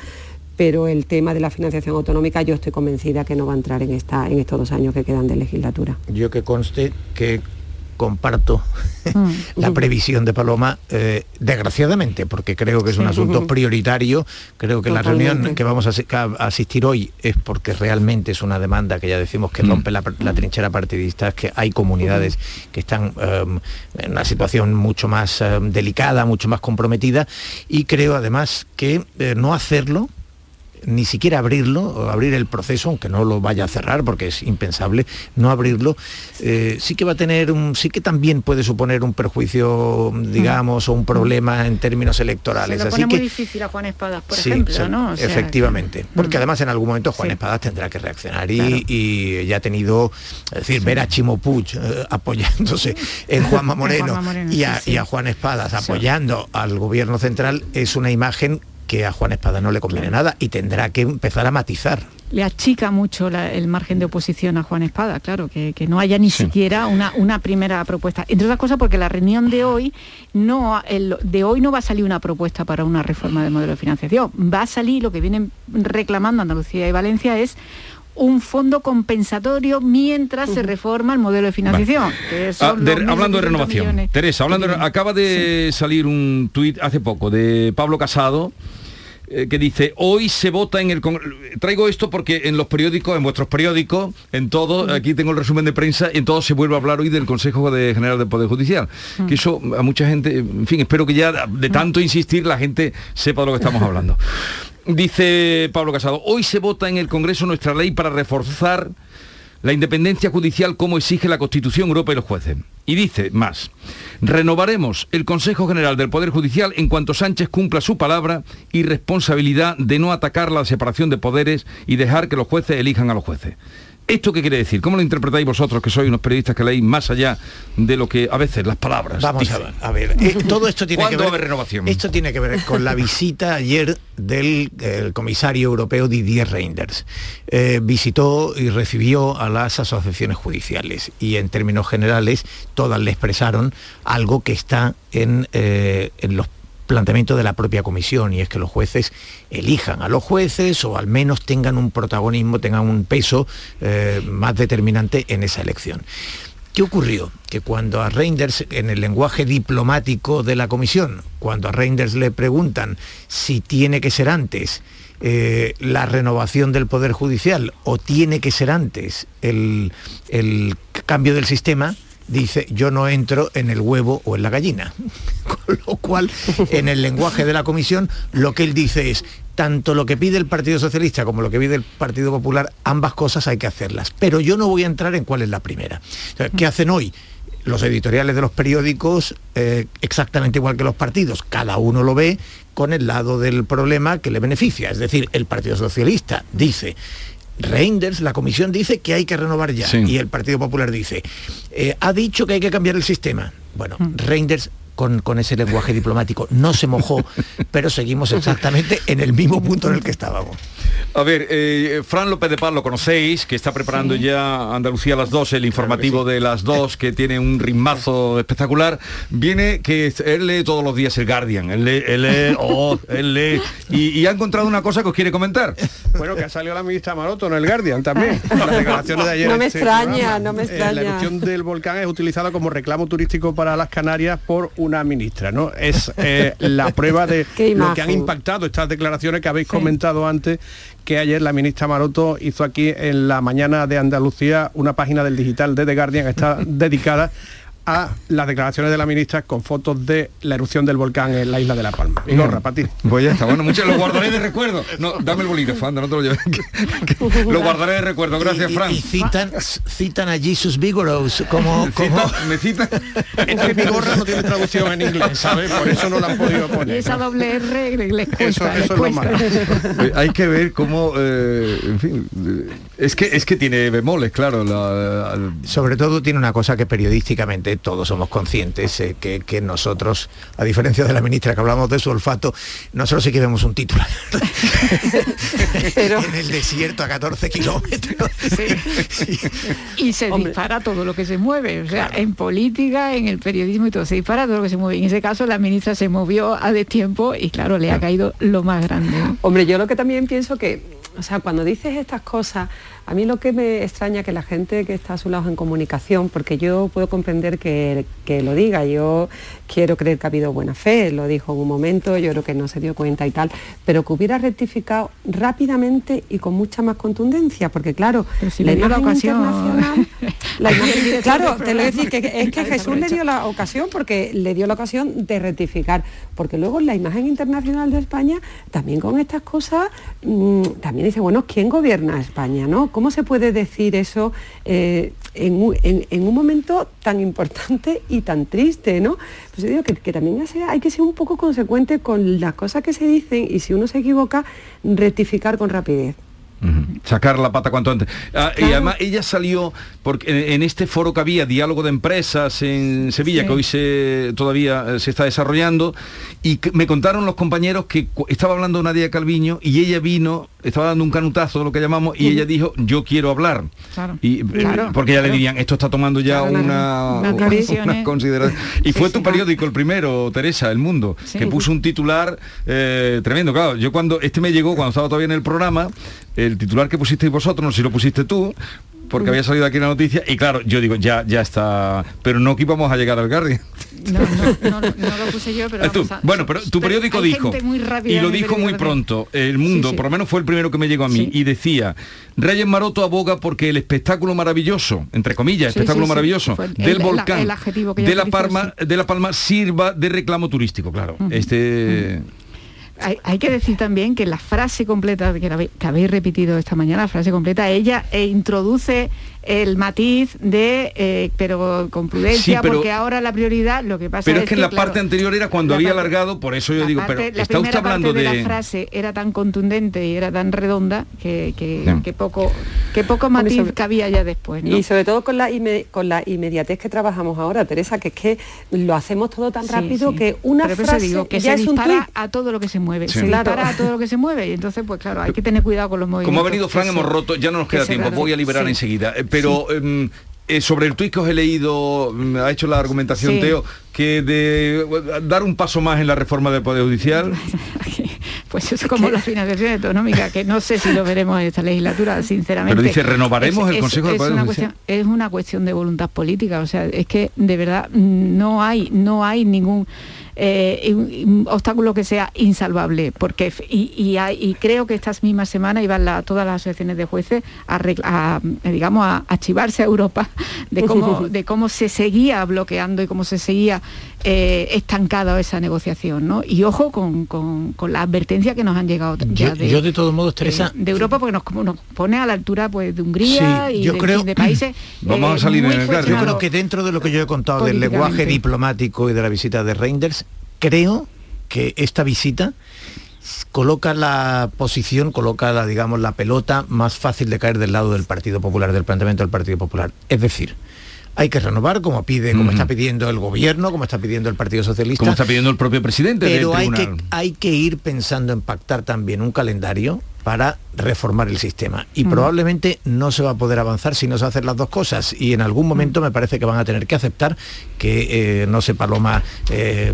pero el tema de la financiación autonómica yo estoy convencida que no va a entrar en, esta, en estos dos años que quedan de legislatura. Yo que conste que comparto mm. [laughs] la previsión de Paloma, eh, desgraciadamente, porque creo que es un asunto [laughs] prioritario. Creo que la reunión que vamos a, asistir hoy es porque realmente es una demanda que ya decimos que mm. rompe la, trinchera partidista, es que hay comunidades que están em, en una situación mucho más em, delicada, mucho más comprometida, y creo además que eh, no hacerlo ni siquiera abrirlo, abrir el proceso, aunque no lo vaya a cerrar porque es impensable, no abrirlo, eh, sí que va a tener un, sí que también puede suponer un perjuicio, digamos, o un problema en términos electorales. Se Así muy difícil a Juan Espadas, por ejemplo, ¿no? efectivamente. Porque además en algún momento Juan Espadas tendrá que reaccionar y, ya ha tenido, es decir, ver a Chimo Puig eh, apoyándose en [laughs] Juanma Moreno, y, a, y a Juan Espadas apoyando al gobierno central es una imagen que a Juan Espada no le conviene nada y tendrá que empezar a matizar. Le achica mucho el margen de oposición a Juan Espada, claro, que, no haya ni siquiera una, una, primera propuesta. Entre otras cosas porque la reunión de hoy no el, de hoy no va a salir una propuesta para una reforma del modelo de financiación. Va a salir lo que vienen reclamando Andalucía y Valencia es un fondo compensatorio mientras se reforma el modelo de financiación. Ah, hablando de renovación, Teresa, hablando acaba de salir un tuit hace poco de Pablo Casado eh, que dice hoy se vota en el traigo esto porque en los periódicos en vuestros periódicos en todo aquí tengo el resumen de prensa en todo se vuelve a hablar hoy del Consejo de General del Poder Judicial que eso a mucha gente en fin espero que ya de tanto insistir la gente sepa de lo que estamos hablando [laughs] Dice Pablo Casado, hoy se vota en el Congreso nuestra ley para reforzar la independencia judicial como exige la Constitución Europea y los jueces. Y dice más, renovaremos el Consejo General del Poder Judicial en cuanto Sánchez cumpla su palabra y responsabilidad de no atacar la separación de poderes y dejar que los jueces elijan a los jueces. ¿Esto qué quiere decir? ¿Cómo lo interpretáis vosotros, que sois unos periodistas que leéis más allá de lo que a veces las palabras? Vamos a ver. Eh, todo esto tiene que ver. renovación? Esto tiene que ver con la visita ayer del comisario europeo Didier Reinders. Eh, visitó y recibió a las asociaciones judiciales y en términos generales todas le expresaron algo que está en, eh, en los planteamiento de la propia comisión y es que los jueces elijan a los jueces o al menos tengan un protagonismo, tengan un peso eh, más determinante en esa elección. ¿Qué ocurrió? Que cuando a Reinders, en el lenguaje diplomático de la comisión, cuando a Reinders le preguntan si tiene que ser antes eh, la renovación del Poder Judicial o tiene que ser antes el, el cambio del sistema, dice yo no entro en el huevo o en la gallina. [laughs] Con lo cual, en el lenguaje de la comisión, lo que él dice es, tanto lo que pide el Partido Socialista como lo que pide el Partido Popular, ambas cosas hay que hacerlas. Pero yo no voy a entrar en cuál es la primera. ¿Qué hacen hoy? Los editoriales de los periódicos, eh, exactamente igual que los partidos, cada uno lo ve con el lado del problema que le beneficia. Es decir, el Partido Socialista dice, Reinders, la comisión dice que hay que renovar ya. Sí. Y el Partido Popular dice, eh, ha dicho que hay que cambiar el sistema. Bueno, Reinders con, con ese lenguaje diplomático no se mojó, [laughs] pero seguimos exactamente en el mismo punto en el que estábamos. A ver, eh, Fran López de Paz lo conocéis, que está preparando ya Andalucía a las 2, el informativo de las 2, que tiene un ritmazo espectacular. Viene que él lee todos los días el Guardian, él lee, él lee, [laughs] oh, él lee, y, y ha encontrado una cosa que os quiere comentar. Bueno, que ha salido la ministra Maroto en el Guardian también. [laughs] Las declaraciones de ayer. No me este extraña, programa. no me Eh, extraña. la erupción del volcán es utilizada como reclamo turístico para las Canarias por una ministra, ¿no? Es eh, la prueba de [laughs] lo que han impactado estas declaraciones que habéis comentado antes, que ayer la ministra Maroto hizo aquí en la mañana de Andalucía una página del digital de The Guardian que está [laughs] dedicada a las declaraciones de la ministra con fotos de la erupción del volcán en la isla de La Palma. Y gorra, para ti. Pues ya está, bueno, mucho lo guardaré de recuerdo. No, [laughs] dame el bolígrafo, anda, no te lo lleves. [laughs] Lo guardaré de recuerdo, gracias, Y- y- Fran. Y, citan, citan a Jesus Vigorous como... [laughs] como Cita- me cita. Es que mi gorra no tiene traducción en inglés, ¿sabes? Por eso no la han podido Y poner. esa doble R les cuesta, Eso- les eso es lo malo. Eh, Hay que ver cómo, eh, en fin, eh, es que es que tiene bemoles, claro. la- Sobre todo tiene una cosa que periodísticamente todos somos conscientes, eh, que, que nosotros, a diferencia de la ministra que hablamos de su olfato, nosotros sí que vemos un titular. [laughs] en el desierto a 14 kilómetros. Y se dispara todo lo que se mueve, o sea, en política, en el periodismo y todo, se dispara todo lo que se mueve. En ese caso la ministra se movió a destiempo y claro, le ha caído lo más grande. Hombre, yo lo que también pienso que, o sea, cuando dices estas cosas, a mí lo que me extraña que la gente que está a su lado en comunicación, porque yo puedo comprender que, que lo diga, yo quiero creer que ha habido buena fe, lo dijo en un momento, yo creo que no se dio cuenta y tal, pero que hubiera rectificado rápidamente y con mucha más contundencia, porque claro, si le dio la imagen ocasión. internacional- [laughs] la imagen- claro, te lo voy a decir que es que Jesús le dio la ocasión porque le dio la ocasión de rectificar, porque luego la imagen internacional de España también con estas cosas mm, también dice, bueno, ¿quién gobierna España? ¿no? ¿Cómo se puede decir eso eh, en, un, en- en un momento tan importante y tan triste? ¿no? Pues yo digo que, que también hay que ser un poco consecuente con las cosas que se dicen y si uno se equivoca, rectificar con rapidez. sacar la pata cuanto antes. Ah, Y además ella salió porque en, este foro que había diálogo de empresas en Sevilla, Sí. que hoy se todavía eh, se está desarrollando, y que me contaron los compañeros que estaba hablando Nadia Calviño y ella vino, estaba dando un canutazo, lo que llamamos, y ella dijo, yo quiero hablar. Claro. Y, eh, Claro, porque ya le dirían, esto está tomando ya una, decisiones. consideración. Y Sí, fue sí. tu periódico el primero, Teresa, El Mundo, Sí. que puso un titular eh, tremendo. Claro, yo cuando, este me llegó cuando estaba todavía en el programa, el titular que pusisteis vosotros, no sé si lo pusiste tú, porque había salido aquí la noticia, y claro, yo digo, ya, ya está, pero no que íbamos a llegar al Guardian. No, no, no, lo- no lo puse yo, pero tú. vamos a- Bueno, pero tu periódico dijo, y lo dijo muy pronto, El Mundo, Sí, sí. por lo menos fue el primero que me llegó a mí, y decía, Reyes Maroto aboga porque el espectáculo maravilloso, entre comillas, espectáculo maravilloso, el- del el- el- volcán, el de, la Palma, de La Palma, sirva de reclamo turístico, claro. Este... Hay, que decir también que la frase completa que habéis repetido esta mañana, la frase completa, ella eh, introduce el matiz de, eh, pero con prudencia, Sí, pero- porque ahora la prioridad, lo que pasa Pero es, es que en la claro, parte anterior era cuando había parte- alargado, por eso yo digo, parte- pero la está usted primera hablando parte de... de la frase era tan contundente y era tan redonda que, que, poco que poco matiz sobre- cabía ya después ¿no? Y sobre todo con la, inme- con la inmediatez que trabajamos ahora, Teresa, que es que lo hacemos todo tan Sí, rápido sí. que una Pero frase digo que ya se es un dispara a todo lo que se mueve Sí. se Claro. dispara a todo lo que se mueve y entonces pues claro hay que tener cuidado con los movimientos Como ha venido Fran, hemos roto, ya no nos que queda tiempo, voy a liberar Sí. enseguida. Pero em, eh, sobre el tuit que os he leído, mm, ha hecho la argumentación Sí. Teo, que de eh, dar un paso más en la reforma del Poder Judicial. [laughs] Pues es como la financiación autonómica, que no sé si lo veremos en esta legislatura, sinceramente. Pero dice, renovaremos Es- el es- Consejo de es Poder una cuestión, Es una cuestión de voluntad política, o sea, es que de verdad no hay, no hay ningún eh, un- un obstáculo que sea insalvable, porque y, y hay- y creo que estas mismas semanas iban la- todas las asociaciones de jueces a, reg- a, eh, digamos a, a chivarse a Europa de cómo, de cómo se seguía bloqueando y cómo se seguía eh, estancada esa negociación, ¿no? Y ojo con, con- con la advertencia que nos han llegado ya Yo, de, yo de todos modos, Teresa, de Europa porque nos, pone a la altura pues de Hungría Sí, y yo de, creo- de países [clears throat] Vamos a salir muy en el. Yo creo que dentro de lo que yo he contado del lenguaje diplomático y de la visita de Reinders, creo que esta visita coloca la posición, coloca la, digamos, la pelota más fácil de caer del lado del Partido Popular, del planteamiento del Partido Popular. Es decir, hay que renovar como pide, como está pidiendo el gobierno, como está pidiendo el Partido Socialista. Como está pidiendo el propio presidente Pero del hay que, hay que ir pensando en pactar también un calendario para reformar el sistema. Y Mm. probablemente no se va a poder avanzar si no se hacen las dos cosas. Y en algún momento Mm. me parece que van a tener que aceptar que, eh, no sé, Paloma, eh,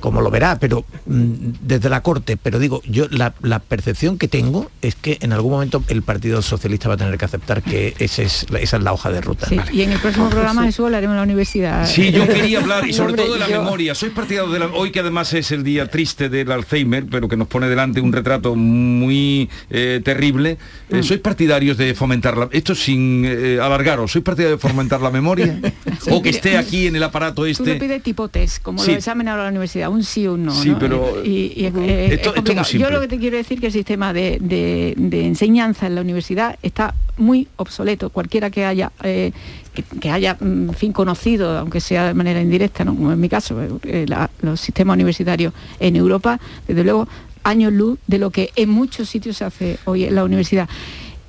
cómo lo verá, pero mm, desde la Corte, pero digo, yo la, la percepción que tengo es que en algún momento el Partido Socialista va a tener que aceptar que ese es, esa es la hoja de ruta. Sí, y en el próximo programa Jesús hablaremos de la universidad. Sí, yo [laughs] quería hablar y sobre todo de la yo- memoria. Sois partidario de la, hoy que además es el día triste del Alzheimer, pero que nos pone delante un retrato muy eh, terrible. Mm. Eh, ¿Sois partidarios de fomentar la, esto sin eh, alargaros, sois partidarios de fomentar la memoria? [laughs] o que esté aquí en el aparato Tú lo este. pides tipo test, como Sí. los exámenes ahora en la universidad, un sí o un no. Sí, ¿no? pero- Y, y es- Esto- es esto es. Yo lo que te quiero decir que el sistema de, de- de enseñanza en la universidad está muy obsoleto. Cualquiera que haya eh, que, que haya mm, en fin conocido, aunque sea de manera indirecta, ¿no? como en mi caso, eh, la- los sistemas universitarios en Europa, desde luego, años luz de lo que en muchos sitios se hace hoy en la universidad.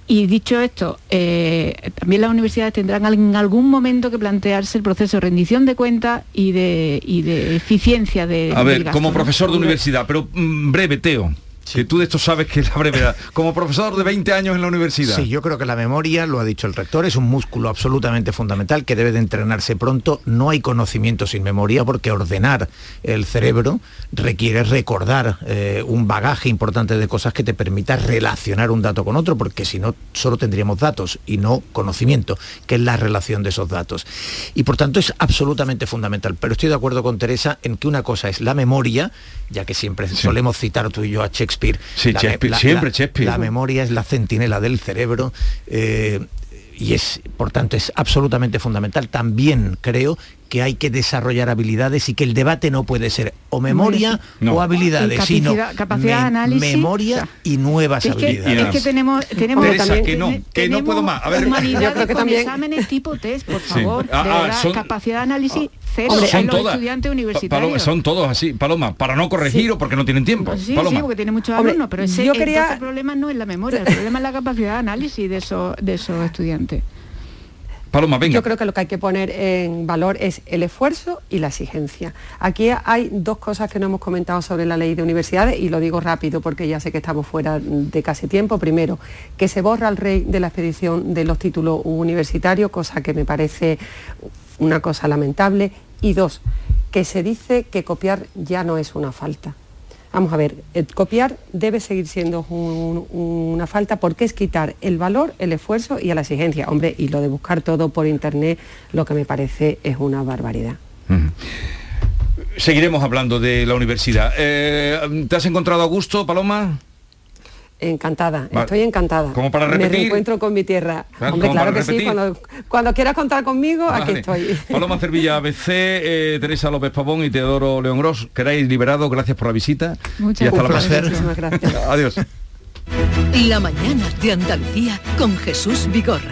Y dicho esto, eh, también las universidades tendrán en algún momento que plantearse el proceso de rendición de cuentas y de, y de eficiencia de, A ver, gasto, como ¿no? profesor de universidad, pero mm, breve, Teo. Que tú de esto sabes que es la brevedad. Como profesor de 20 años en la universidad. Sí, yo creo que la memoria, lo ha dicho el rector, es un músculo absolutamente fundamental que debe de entrenarse pronto. No hay conocimiento sin memoria porque ordenar el cerebro requiere recordar eh, un bagaje importante de cosas que te permita relacionar un dato con otro, porque si no, solo tendríamos datos y no conocimiento, que es la relación de esos datos. Y por tanto es absolutamente fundamental. Pero estoy de acuerdo con Teresa en que una cosa es la memoria, ya que siempre solemos citar tú y yo a Shakespeare. Sí, la- Shakespeare, la- siempre la- Shakespeare. La memoria es la centinela del cerebro eh, y es, por tanto, es absolutamente fundamental. También creo que hay que desarrollar habilidades y que el debate no puede ser o memoria No. o habilidades, sino capacidad- de análisis, memoria o sea, y nuevas Es que, habilidades. es que tenemos, tenemos Teresa, también- que no, que no puedo más. A ver. humanidades Yo creo que con también- exámenes tipo test, por Sí. favor. Ah, de ah, verdad, son- capacidad de análisis cero Son en los todas. estudiantes Pa- universitarios. Paloma, son todos así, Paloma, para no corregir o porque no tienen tiempo. Sí, Paloma. sí, porque tiene muchos Hombre, alumnos, pero ese, yo quería- el problema no es la memoria, el problema es la capacidad de análisis de esos, de esos estudiantes. Yo creo que lo que hay que poner en valor es el esfuerzo y la exigencia. Aquí hay dos cosas que no hemos comentado sobre la ley de universidades y lo digo rápido porque ya sé que estamos fuera de casi tiempo. Primero, que se borra el rey de la expedición de los títulos universitarios, cosa que me parece una cosa lamentable. Y dos, que se dice que copiar ya no es una falta. Vamos a ver, el copiar debe seguir siendo un- una falta porque es quitar el valor, el esfuerzo y a la exigencia. Hombre, y lo de buscar todo por internet, lo que me parece es una barbaridad. Seguiremos hablando de la universidad. Eh, ¿Te has encontrado a gusto, Paloma? Encantada, Vale. estoy encantada. ¿Como para Me repetir? reencuentro con mi tierra. Claro, Hombre, ¿como claro que sí, cuando, cuando quieras contar conmigo, aquí estoy. [laughs] Paloma Cervilla ABC, eh, Teresa López Pavón y Teodoro León Gros, queráis liberado, gracias por la visita. Muchas y hasta la próxima. Gracias. [laughs] Adiós. La mañana de Andalucía con Jesús Vigorra.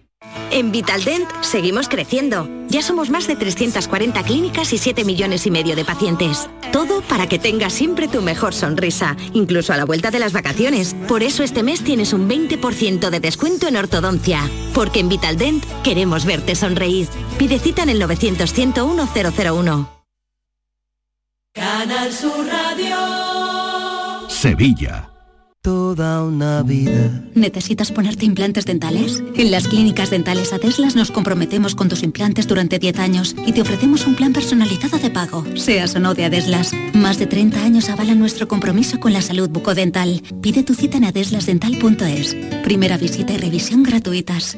En Vitaldent seguimos creciendo. Ya somos más de 340 clínicas y 7 millones y medio de pacientes. Todo para que tengas siempre tu mejor sonrisa, incluso a la vuelta de las vacaciones. Por eso este mes tienes un 20% de descuento en ortodoncia. Porque en Vitaldent queremos verte sonreír. Pide cita en el 900 101 001. Canal Sur Radio. Sevilla. Toda una vida. ¿Necesitas ponerte implantes dentales? En las clínicas dentales Adeslas nos comprometemos con tus implantes durante 10 años y te ofrecemos un plan personalizado de pago, seas o no de Adeslas. Más de 30 años avalan nuestro compromiso con la salud bucodental. Pide tu cita en adeslasdental.es. Primera visita y revisión gratuitas.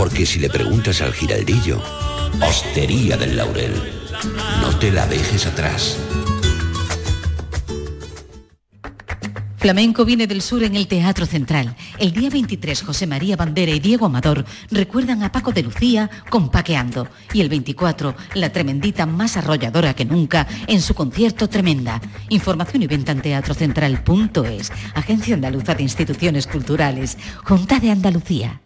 Porque si le preguntas al giraldillo, Hostería del Laurel, no te la dejes atrás. Flamenco viene del sur en el Teatro Central. El día 23, José María Bandera y Diego Amador recuerdan a Paco de Lucía con Paqueando. Y el 24, la tremendita más arrolladora que nunca en su concierto Tremenda. Información y venta en teatrocentral.es. Agencia Andaluza de Instituciones Culturales. Junta de Andalucía.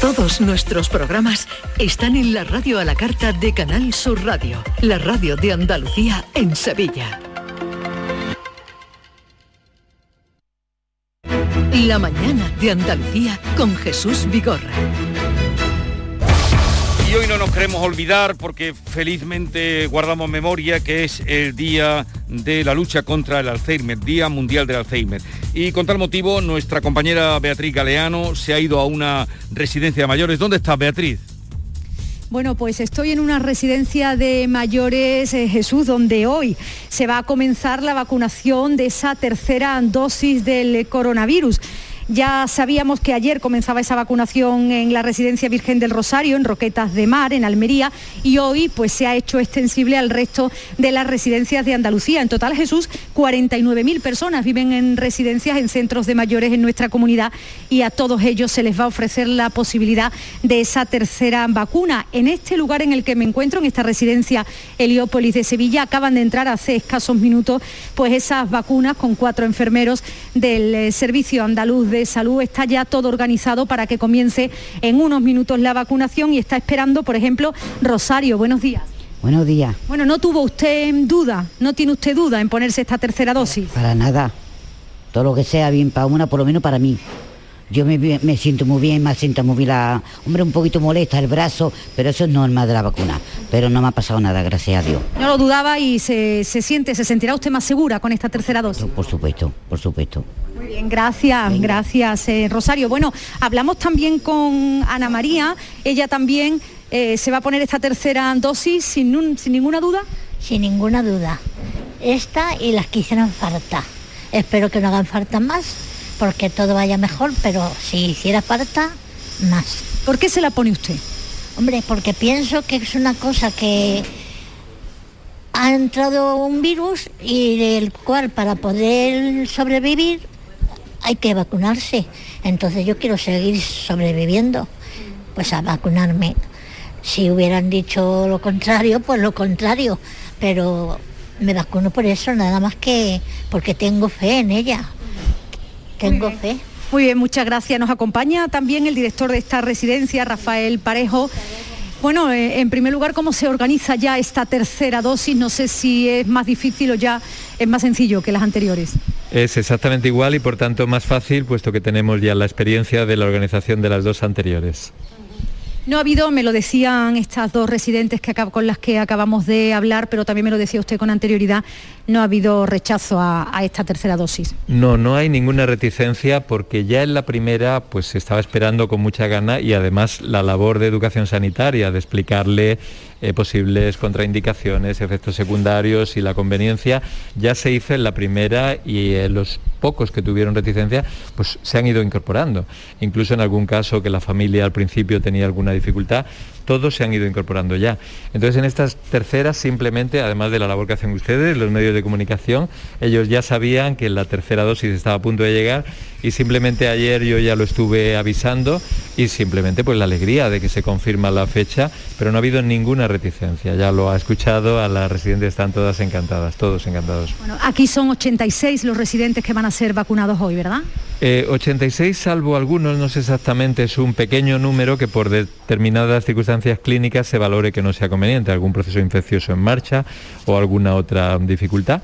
Todos nuestros programas están en la radio a la carta de Canal Sur Radio, la radio de Andalucía en Sevilla. La mañana de Andalucía con Jesús Vigorra. Hoy no nos queremos olvidar porque felizmente guardamos memoria que es el día de la lucha contra el Alzheimer, Día Mundial del Alzheimer. Y con tal motivo nuestra compañera Beatriz Galeano se ha ido a una residencia de mayores. ¿Dónde está Beatriz? Bueno, pues estoy en una residencia de mayores, eh, Jesús, donde hoy se va a comenzar la vacunación de esa tercera dosis del coronavirus. Ya sabíamos que ayer comenzaba esa vacunación en la Residencia Virgen del Rosario, en Roquetas de Mar, en Almería, y hoy pues se ha hecho extensible al resto de las residencias de Andalucía. En total, Jesús, 49.000 personas viven en residencias, en centros de mayores en nuestra comunidad, y a todos ellos se les va a ofrecer la posibilidad de esa tercera vacuna. En este lugar en el que me encuentro, en esta residencia Heliópolis de Sevilla, acaban de entrar hace escasos minutos pues esas vacunas con cuatro enfermeros del eh, Servicio Andaluz de Salud. Está ya todo organizado para que comience en unos minutos la vacunación y está esperando, por ejemplo, Rosario. Buenos días. Buenos días. Bueno, ¿no tuvo usted duda? ¿No tiene usted duda en ponerse esta tercera dosis? Para nada. Todo lo que sea bien para una, por lo menos para mí. Yo me, me siento muy bien, me siento muy bien, la, hombre, un poquito molesta el brazo, pero eso es normal de la vacuna. Pero no me ha pasado nada, gracias a Dios. No lo dudaba y se, se siente, se sentirá usted más segura con esta tercera dosis. Por supuesto, por supuesto. Bien, gracias, gracias eh, Rosario. Bueno, hablamos también con Ana María, ella también eh, se va a poner esta tercera dosis sin, un- sin ninguna duda. Sin ninguna duda. Esta y las que hicieron falta. Espero que no hagan falta más, porque todo vaya mejor, pero si hiciera falta, más. ¿Por qué se la pone usted? Hombre, porque pienso que es una cosa que ha entrado un virus y del cual para poder sobrevivir hay que vacunarse. Entonces yo quiero seguir sobreviviendo, pues a vacunarme. Si hubieran dicho lo contrario, pues lo contrario. Pero me vacuno por eso, nada más que porque tengo fe en ella. Tengo fe. Muy bien, muchas gracias. Nos acompaña también el director de esta residencia, Rafael Parejo. Bueno, eh, en primer lugar, ¿cómo se organiza ya esta tercera dosis? No sé si es más difícil o ya es más sencillo que las anteriores. Es exactamente igual y por tanto más fácil, puesto que tenemos ya la experiencia de la organización de las dos anteriores. No ha habido, me lo decían estas dos residentes que con las que acabamos de hablar, pero también me lo decía usted con anterioridad, no ha habido rechazo a, a esta tercera dosis. No, no hay ninguna reticencia porque ya en la primera pues se estaba esperando con mucha gana y además la labor de educación sanitaria, de explicarle eh, posibles contraindicaciones, efectos secundarios y la conveniencia, ya se hizo en la primera y eh, los pocos que tuvieron reticencia, pues se han ido incorporando. Incluso en algún caso que la familia al principio tenía alguna dificultad, todos se han ido incorporando ya. Entonces en estas terceras simplemente, además de la labor que hacen ustedes, los medios de comunicación, ellos ya sabían que la tercera dosis estaba a punto de llegar y simplemente ayer yo ya lo estuve avisando y simplemente pues la alegría de que se confirma la fecha, pero no ha habido ninguna reticencia, ya lo ha escuchado, a las residentes están todas encantadas, todos encantados. Bueno, aquí son 86 los residentes que van a ser vacunados hoy, ¿verdad? 86 eh, salvo algunos, no sé exactamente, es un pequeño número que por determinadas circunstancias clínicas se valore que no sea conveniente, algún proceso infeccioso en marcha o alguna otra dificultad.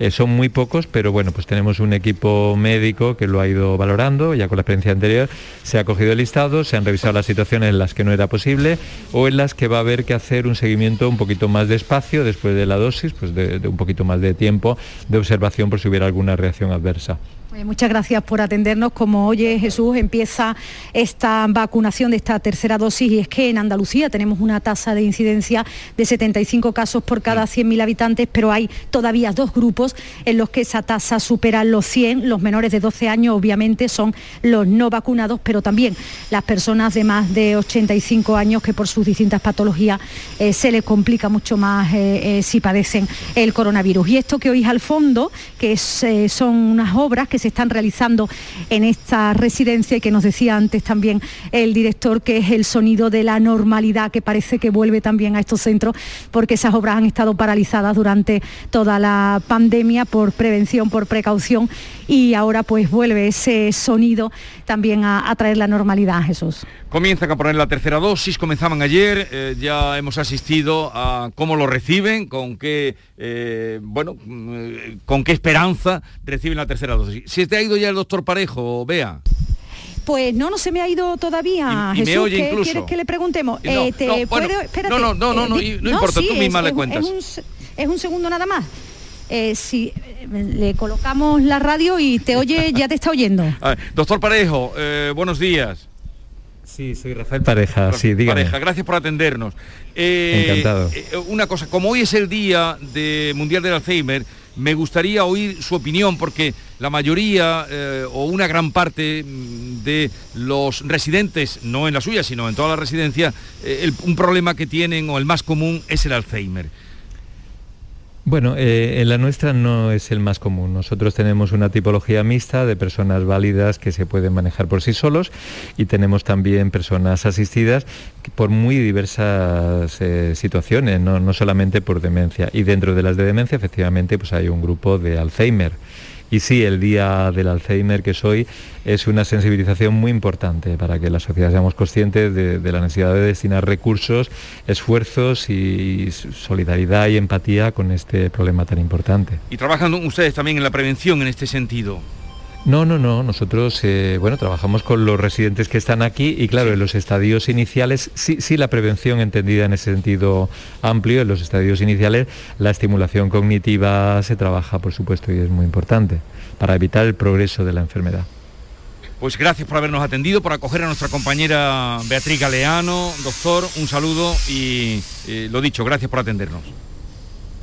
Eh, son muy pocos, pero bueno, pues tenemos un equipo médico que lo ha ido valorando, ya con la experiencia anterior, se ha cogido el listado, se han revisado las situaciones en las que no era posible o en las que va a haber que hacer un seguimiento un poquito más despacio después de la dosis, pues de un poquito más de tiempo de observación por si hubiera alguna reacción adversa. Muchas gracias por atendernos. Como oye Jesús, empieza esta vacunación de esta tercera dosis y es que en Andalucía tenemos una tasa de incidencia de 75 casos por cada 100.000 habitantes, pero hay todavía dos grupos en los que esa tasa supera los 100. Los menores de 12 años obviamente son los no vacunados, pero también las personas de más de 85 años que por sus distintas patologías eh, se les complica mucho más eh, eh, si padecen el coronavirus. Y esto que oís al fondo, que son unas obras que se están realizando en esta residencia y que nos decía antes también el director que es el sonido de la normalidad que parece que vuelve también a estos centros porque esas obras han estado paralizadas durante toda la pandemia por prevención, por precaución y ahora pues vuelve ese sonido también a, traer la normalidad, Jesús. Comienzan a poner la tercera dosis, comenzaban ayer, eh, ya hemos asistido a cómo lo reciben, con qué, eh, bueno, mm, con qué esperanza reciben la tercera dosis. Si te ha ido ya el doctor Parejo, vea. Pues no, no se me ha ido todavía. Jesús, ¿qué quieres que le preguntemos? No, eh, no, no, no, no, no, no, importa, tú misma le cuentas. Es un, segundo nada más. Si le colocamos la radio y te oye, ya te está oyendo. [laughs] doctor Parejo, buenos días. Sí, soy Rafael Pareja, sí, dígame. Pareja, gracias por atendernos. Encantado. una cosa, como hoy es el día de Mundial del Alzheimer, me gustaría oír su opinión porque la mayoría eh, o una gran parte mm, de los residentes, no en la suya, sino en toda la residencia, eh, un problema que tienen o el más común es el Alzheimer. Bueno, eh, en la nuestra no es el más común. Nosotros tenemos una tipología mixta de personas válidas que se pueden manejar por sí solos y tenemos también personas asistidas por muy diversas situaciones, ¿no? no solamente por demencia. Y dentro de las de demencia, efectivamente, pues hay un grupo de Alzheimer. Y sí, el Día del Alzheimer que soy es una sensibilización muy importante para que la sociedad seamos conscientes de, la necesidad de destinar recursos, esfuerzos y solidaridad y empatía con este problema tan importante. ¿Y trabajan ustedes también en la prevención en este sentido? No, no, no. Nosotros, eh, bueno, trabajamos con los residentes que están aquí y claro, en los estadios iniciales, sí, sí la prevención entendida en ese sentido amplio, en los estadios iniciales, la estimulación cognitiva se trabaja, por supuesto, y es muy importante para evitar el progreso de la enfermedad. Pues gracias por habernos atendido, por acoger a nuestra compañera Beatriz Galeano. Doctor, un saludo y eh, lo dicho, gracias por atendernos.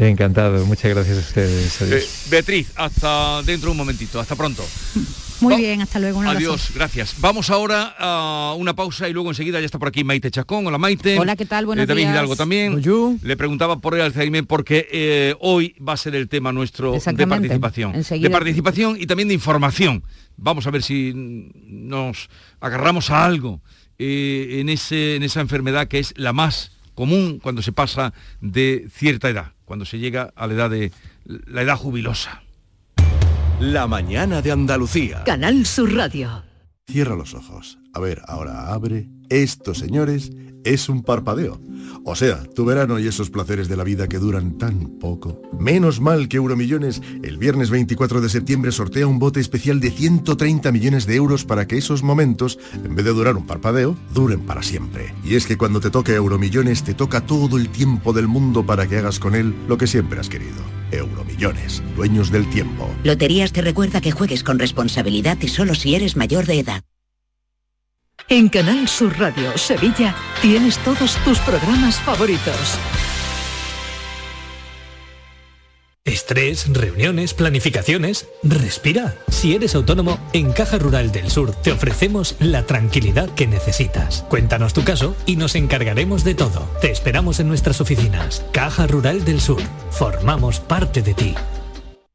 Encantado, muchas gracias a ustedes. Eh, Beatriz, hasta dentro de un momentito, hasta pronto. [laughs] Muy bien, hasta luego. Adiós, gracias. Vamos ahora a una pausa y luego enseguida ya está por aquí Maite Chacón. Hola Maite. Hola, ¿qué tal? Buenos eh, David días. Hidalgo también. Le preguntaba por el Alzheimer porque eh, hoy va a ser el tema nuestro de participación. De participación y también de información. Vamos a ver si nos agarramos a algo en, ese, en esa enfermedad que es la más común cuando se pasa de cierta edad cuando se llega a la edad de la edad jubilosa. La mañana de Andalucía. Canal Sur Radio. Cierra los ojos. A ver, ahora abre. Esto, señores, es un parpadeo. O sea, tu verano y esos placeres de la vida que duran tan poco. Menos mal que Euromillones el viernes 24 de septiembre sortea un bote especial de 130 millones de euros para que esos momentos, en vez de durar un parpadeo, duren para siempre. Y es que cuando te toque Euromillones te toca todo el tiempo del mundo para que hagas con él lo que siempre has querido. Euromillones, dueños del tiempo. Loterías te recuerda que juegues con responsabilidad y solo si eres mayor de edad. En Canal Sur Radio Sevilla tienes todos tus programas favoritos. Estrés, reuniones, planificaciones. Respira. Si eres autónomo, en Caja Rural del Sur te ofrecemos la tranquilidad que necesitas. Cuéntanos tu caso y nos encargaremos de todo. Te esperamos en nuestras oficinas. Caja Rural del Sur. Formamos parte de ti.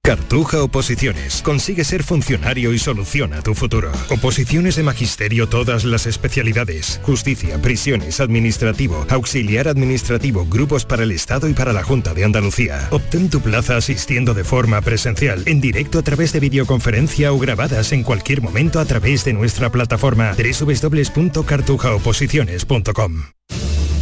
Cartuja Oposiciones. Consigue ser funcionario y soluciona tu futuro. Oposiciones de magisterio todas las especialidades. Justicia, prisiones, administrativo, auxiliar administrativo, grupos para el Estado y para la Junta de Andalucía. Obtén tu plaza asistiendo de forma presencial, en directo a través de videoconferencia o grabadas en cualquier momento a través de nuestra plataforma www.cartujaoposiciones.com.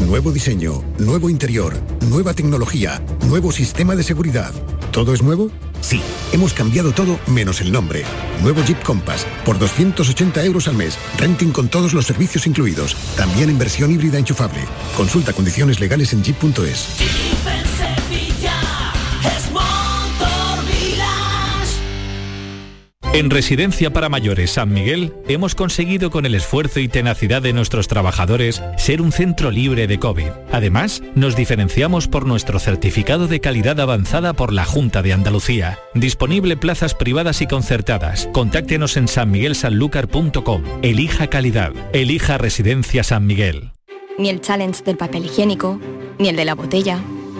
Nuevo diseño, nuevo interior, nueva tecnología, nuevo sistema de seguridad. ¿Todo es nuevo? Sí, hemos cambiado todo menos el nombre. Nuevo Jeep Compass, por 280 euros al mes. Renting con todos los servicios incluidos. También en versión híbrida enchufable. Consulta condiciones legales en jeep.es. En Residencia para Mayores San Miguel hemos conseguido con el esfuerzo y tenacidad de nuestros trabajadores ser un centro libre de COVID. Además, nos diferenciamos por nuestro certificado de calidad avanzada por la Junta de Andalucía. Disponible plazas privadas y concertadas. Contáctenos en sanmiguelsanlucar.com. Elija calidad. Elija Residencia San Miguel. Ni el challenge del papel higiénico, ni el de la botella.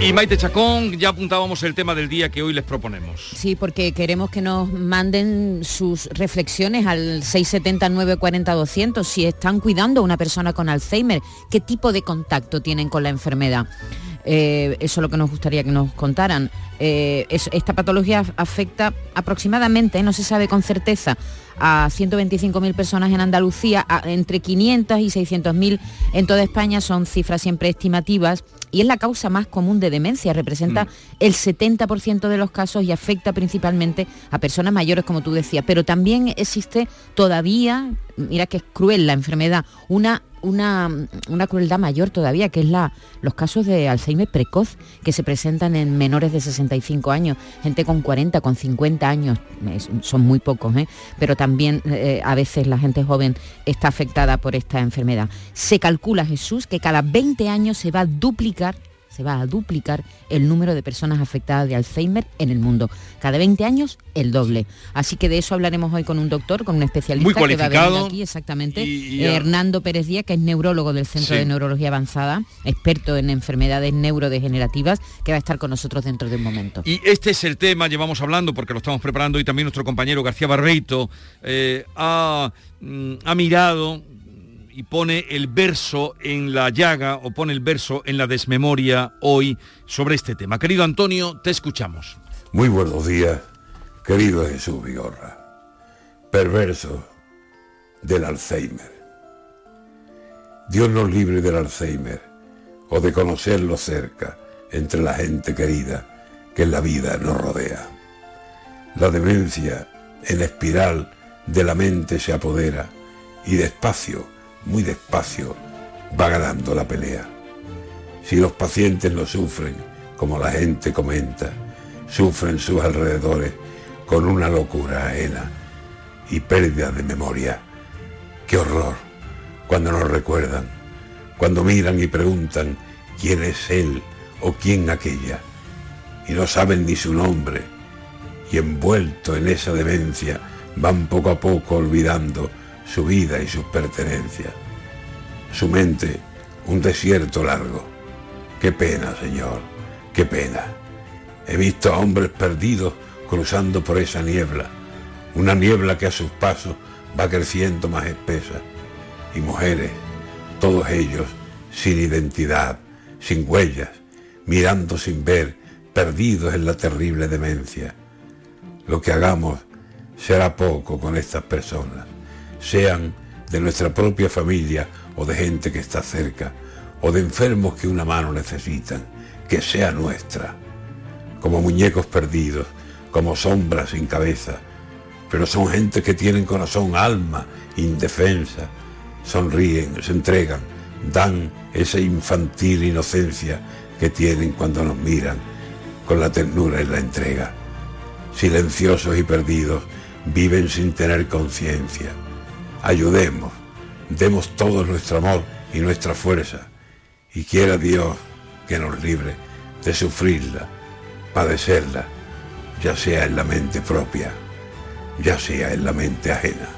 Y Maite Chacón, ya apuntábamos el tema del día que hoy les proponemos. Sí, porque queremos que nos manden sus reflexiones al 670-940-200 si están cuidando a una persona con Alzheimer, qué tipo de contacto tienen con la enfermedad. Eh, eso es lo que nos gustaría que nos contaran. Eh, es- esta patología afecta aproximadamente, no se sabe con certeza, a 125.000 personas en Andalucía, entre 500 y 600.000 en toda España, son cifras siempre estimativas y es la causa más común de demencia, representa el 70% de los casos y afecta principalmente a personas mayores, como tú decías, pero también existe todavía, mira que es cruel la enfermedad, una una, una crueldad mayor todavía, que es la, los casos de Alzheimer precoz que se presentan en menores de 65 años, gente con 40, con 50 años, son muy pocos, ¿eh? pero también eh, a veces la gente joven está afectada por esta enfermedad. Se calcula, Jesús, que cada 20 años se va a duplicar se va a duplicar el número de personas afectadas de Alzheimer en el mundo. Cada 20 años, el doble. Así que de eso hablaremos hoy con un doctor, con un especialista Muy que va a venir aquí, exactamente. Y- y- Eh, Hernando Pérez Díaz, que es neurólogo del Centro Sí. de Neurología Avanzada, experto en enfermedades neurodegenerativas, que va a estar con nosotros dentro de un momento. Y este es el tema, llevamos hablando porque lo estamos preparando y también nuestro compañero García Barreito eh, ha, mm, ha mirado y pone el verso en la llaga o pone el verso en la desmemoria hoy sobre este tema. Querido Antonio, te escuchamos. Muy buenos días, querido Jesús Vigorra. Perverso del Alzheimer. Dios nos libre del Alzheimer o de conocerlo cerca entre la gente querida que en la vida nos rodea. La demencia en espiral de la mente se apodera y despacio, muy despacio, va ganando la pelea. Si los pacientes lo sufren, como la gente comenta, sufren sus alrededores con una locura ajena y pérdida de memoria. ¡Qué horror! Cuando nos recuerdan, cuando miran y preguntan quién es él o quién aquella, y no saben ni su nombre, y envuelto en esa demencia van poco a poco olvidando su vida y sus pertenencias. Su mente, un desierto largo. Qué pena, Señor, qué pena. He visto a hombres perdidos cruzando por esa niebla, una niebla que a sus pasos va creciendo más espesa, y mujeres, todos ellos sin identidad, sin huellas, mirando sin ver, perdidos en la terrible demencia. Lo que hagamos será poco con estas personas, sean de nuestra propia familia o de gente que está cerca, o de enfermos que una mano necesitan, que sea nuestra, como muñecos perdidos, como sombras sin cabeza, pero son gente que tienen corazón, alma, indefensa, sonríen, se entregan, dan esa infantil inocencia que tienen cuando nos miran con la ternura y la entrega. Silenciosos y perdidos, viven sin tener conciencia. Ayudemos, demos todo nuestro amor y nuestra fuerza, y quiera Dios que nos libre de sufrirla, padecerla, ya sea en la mente propia, ya sea en la mente ajena.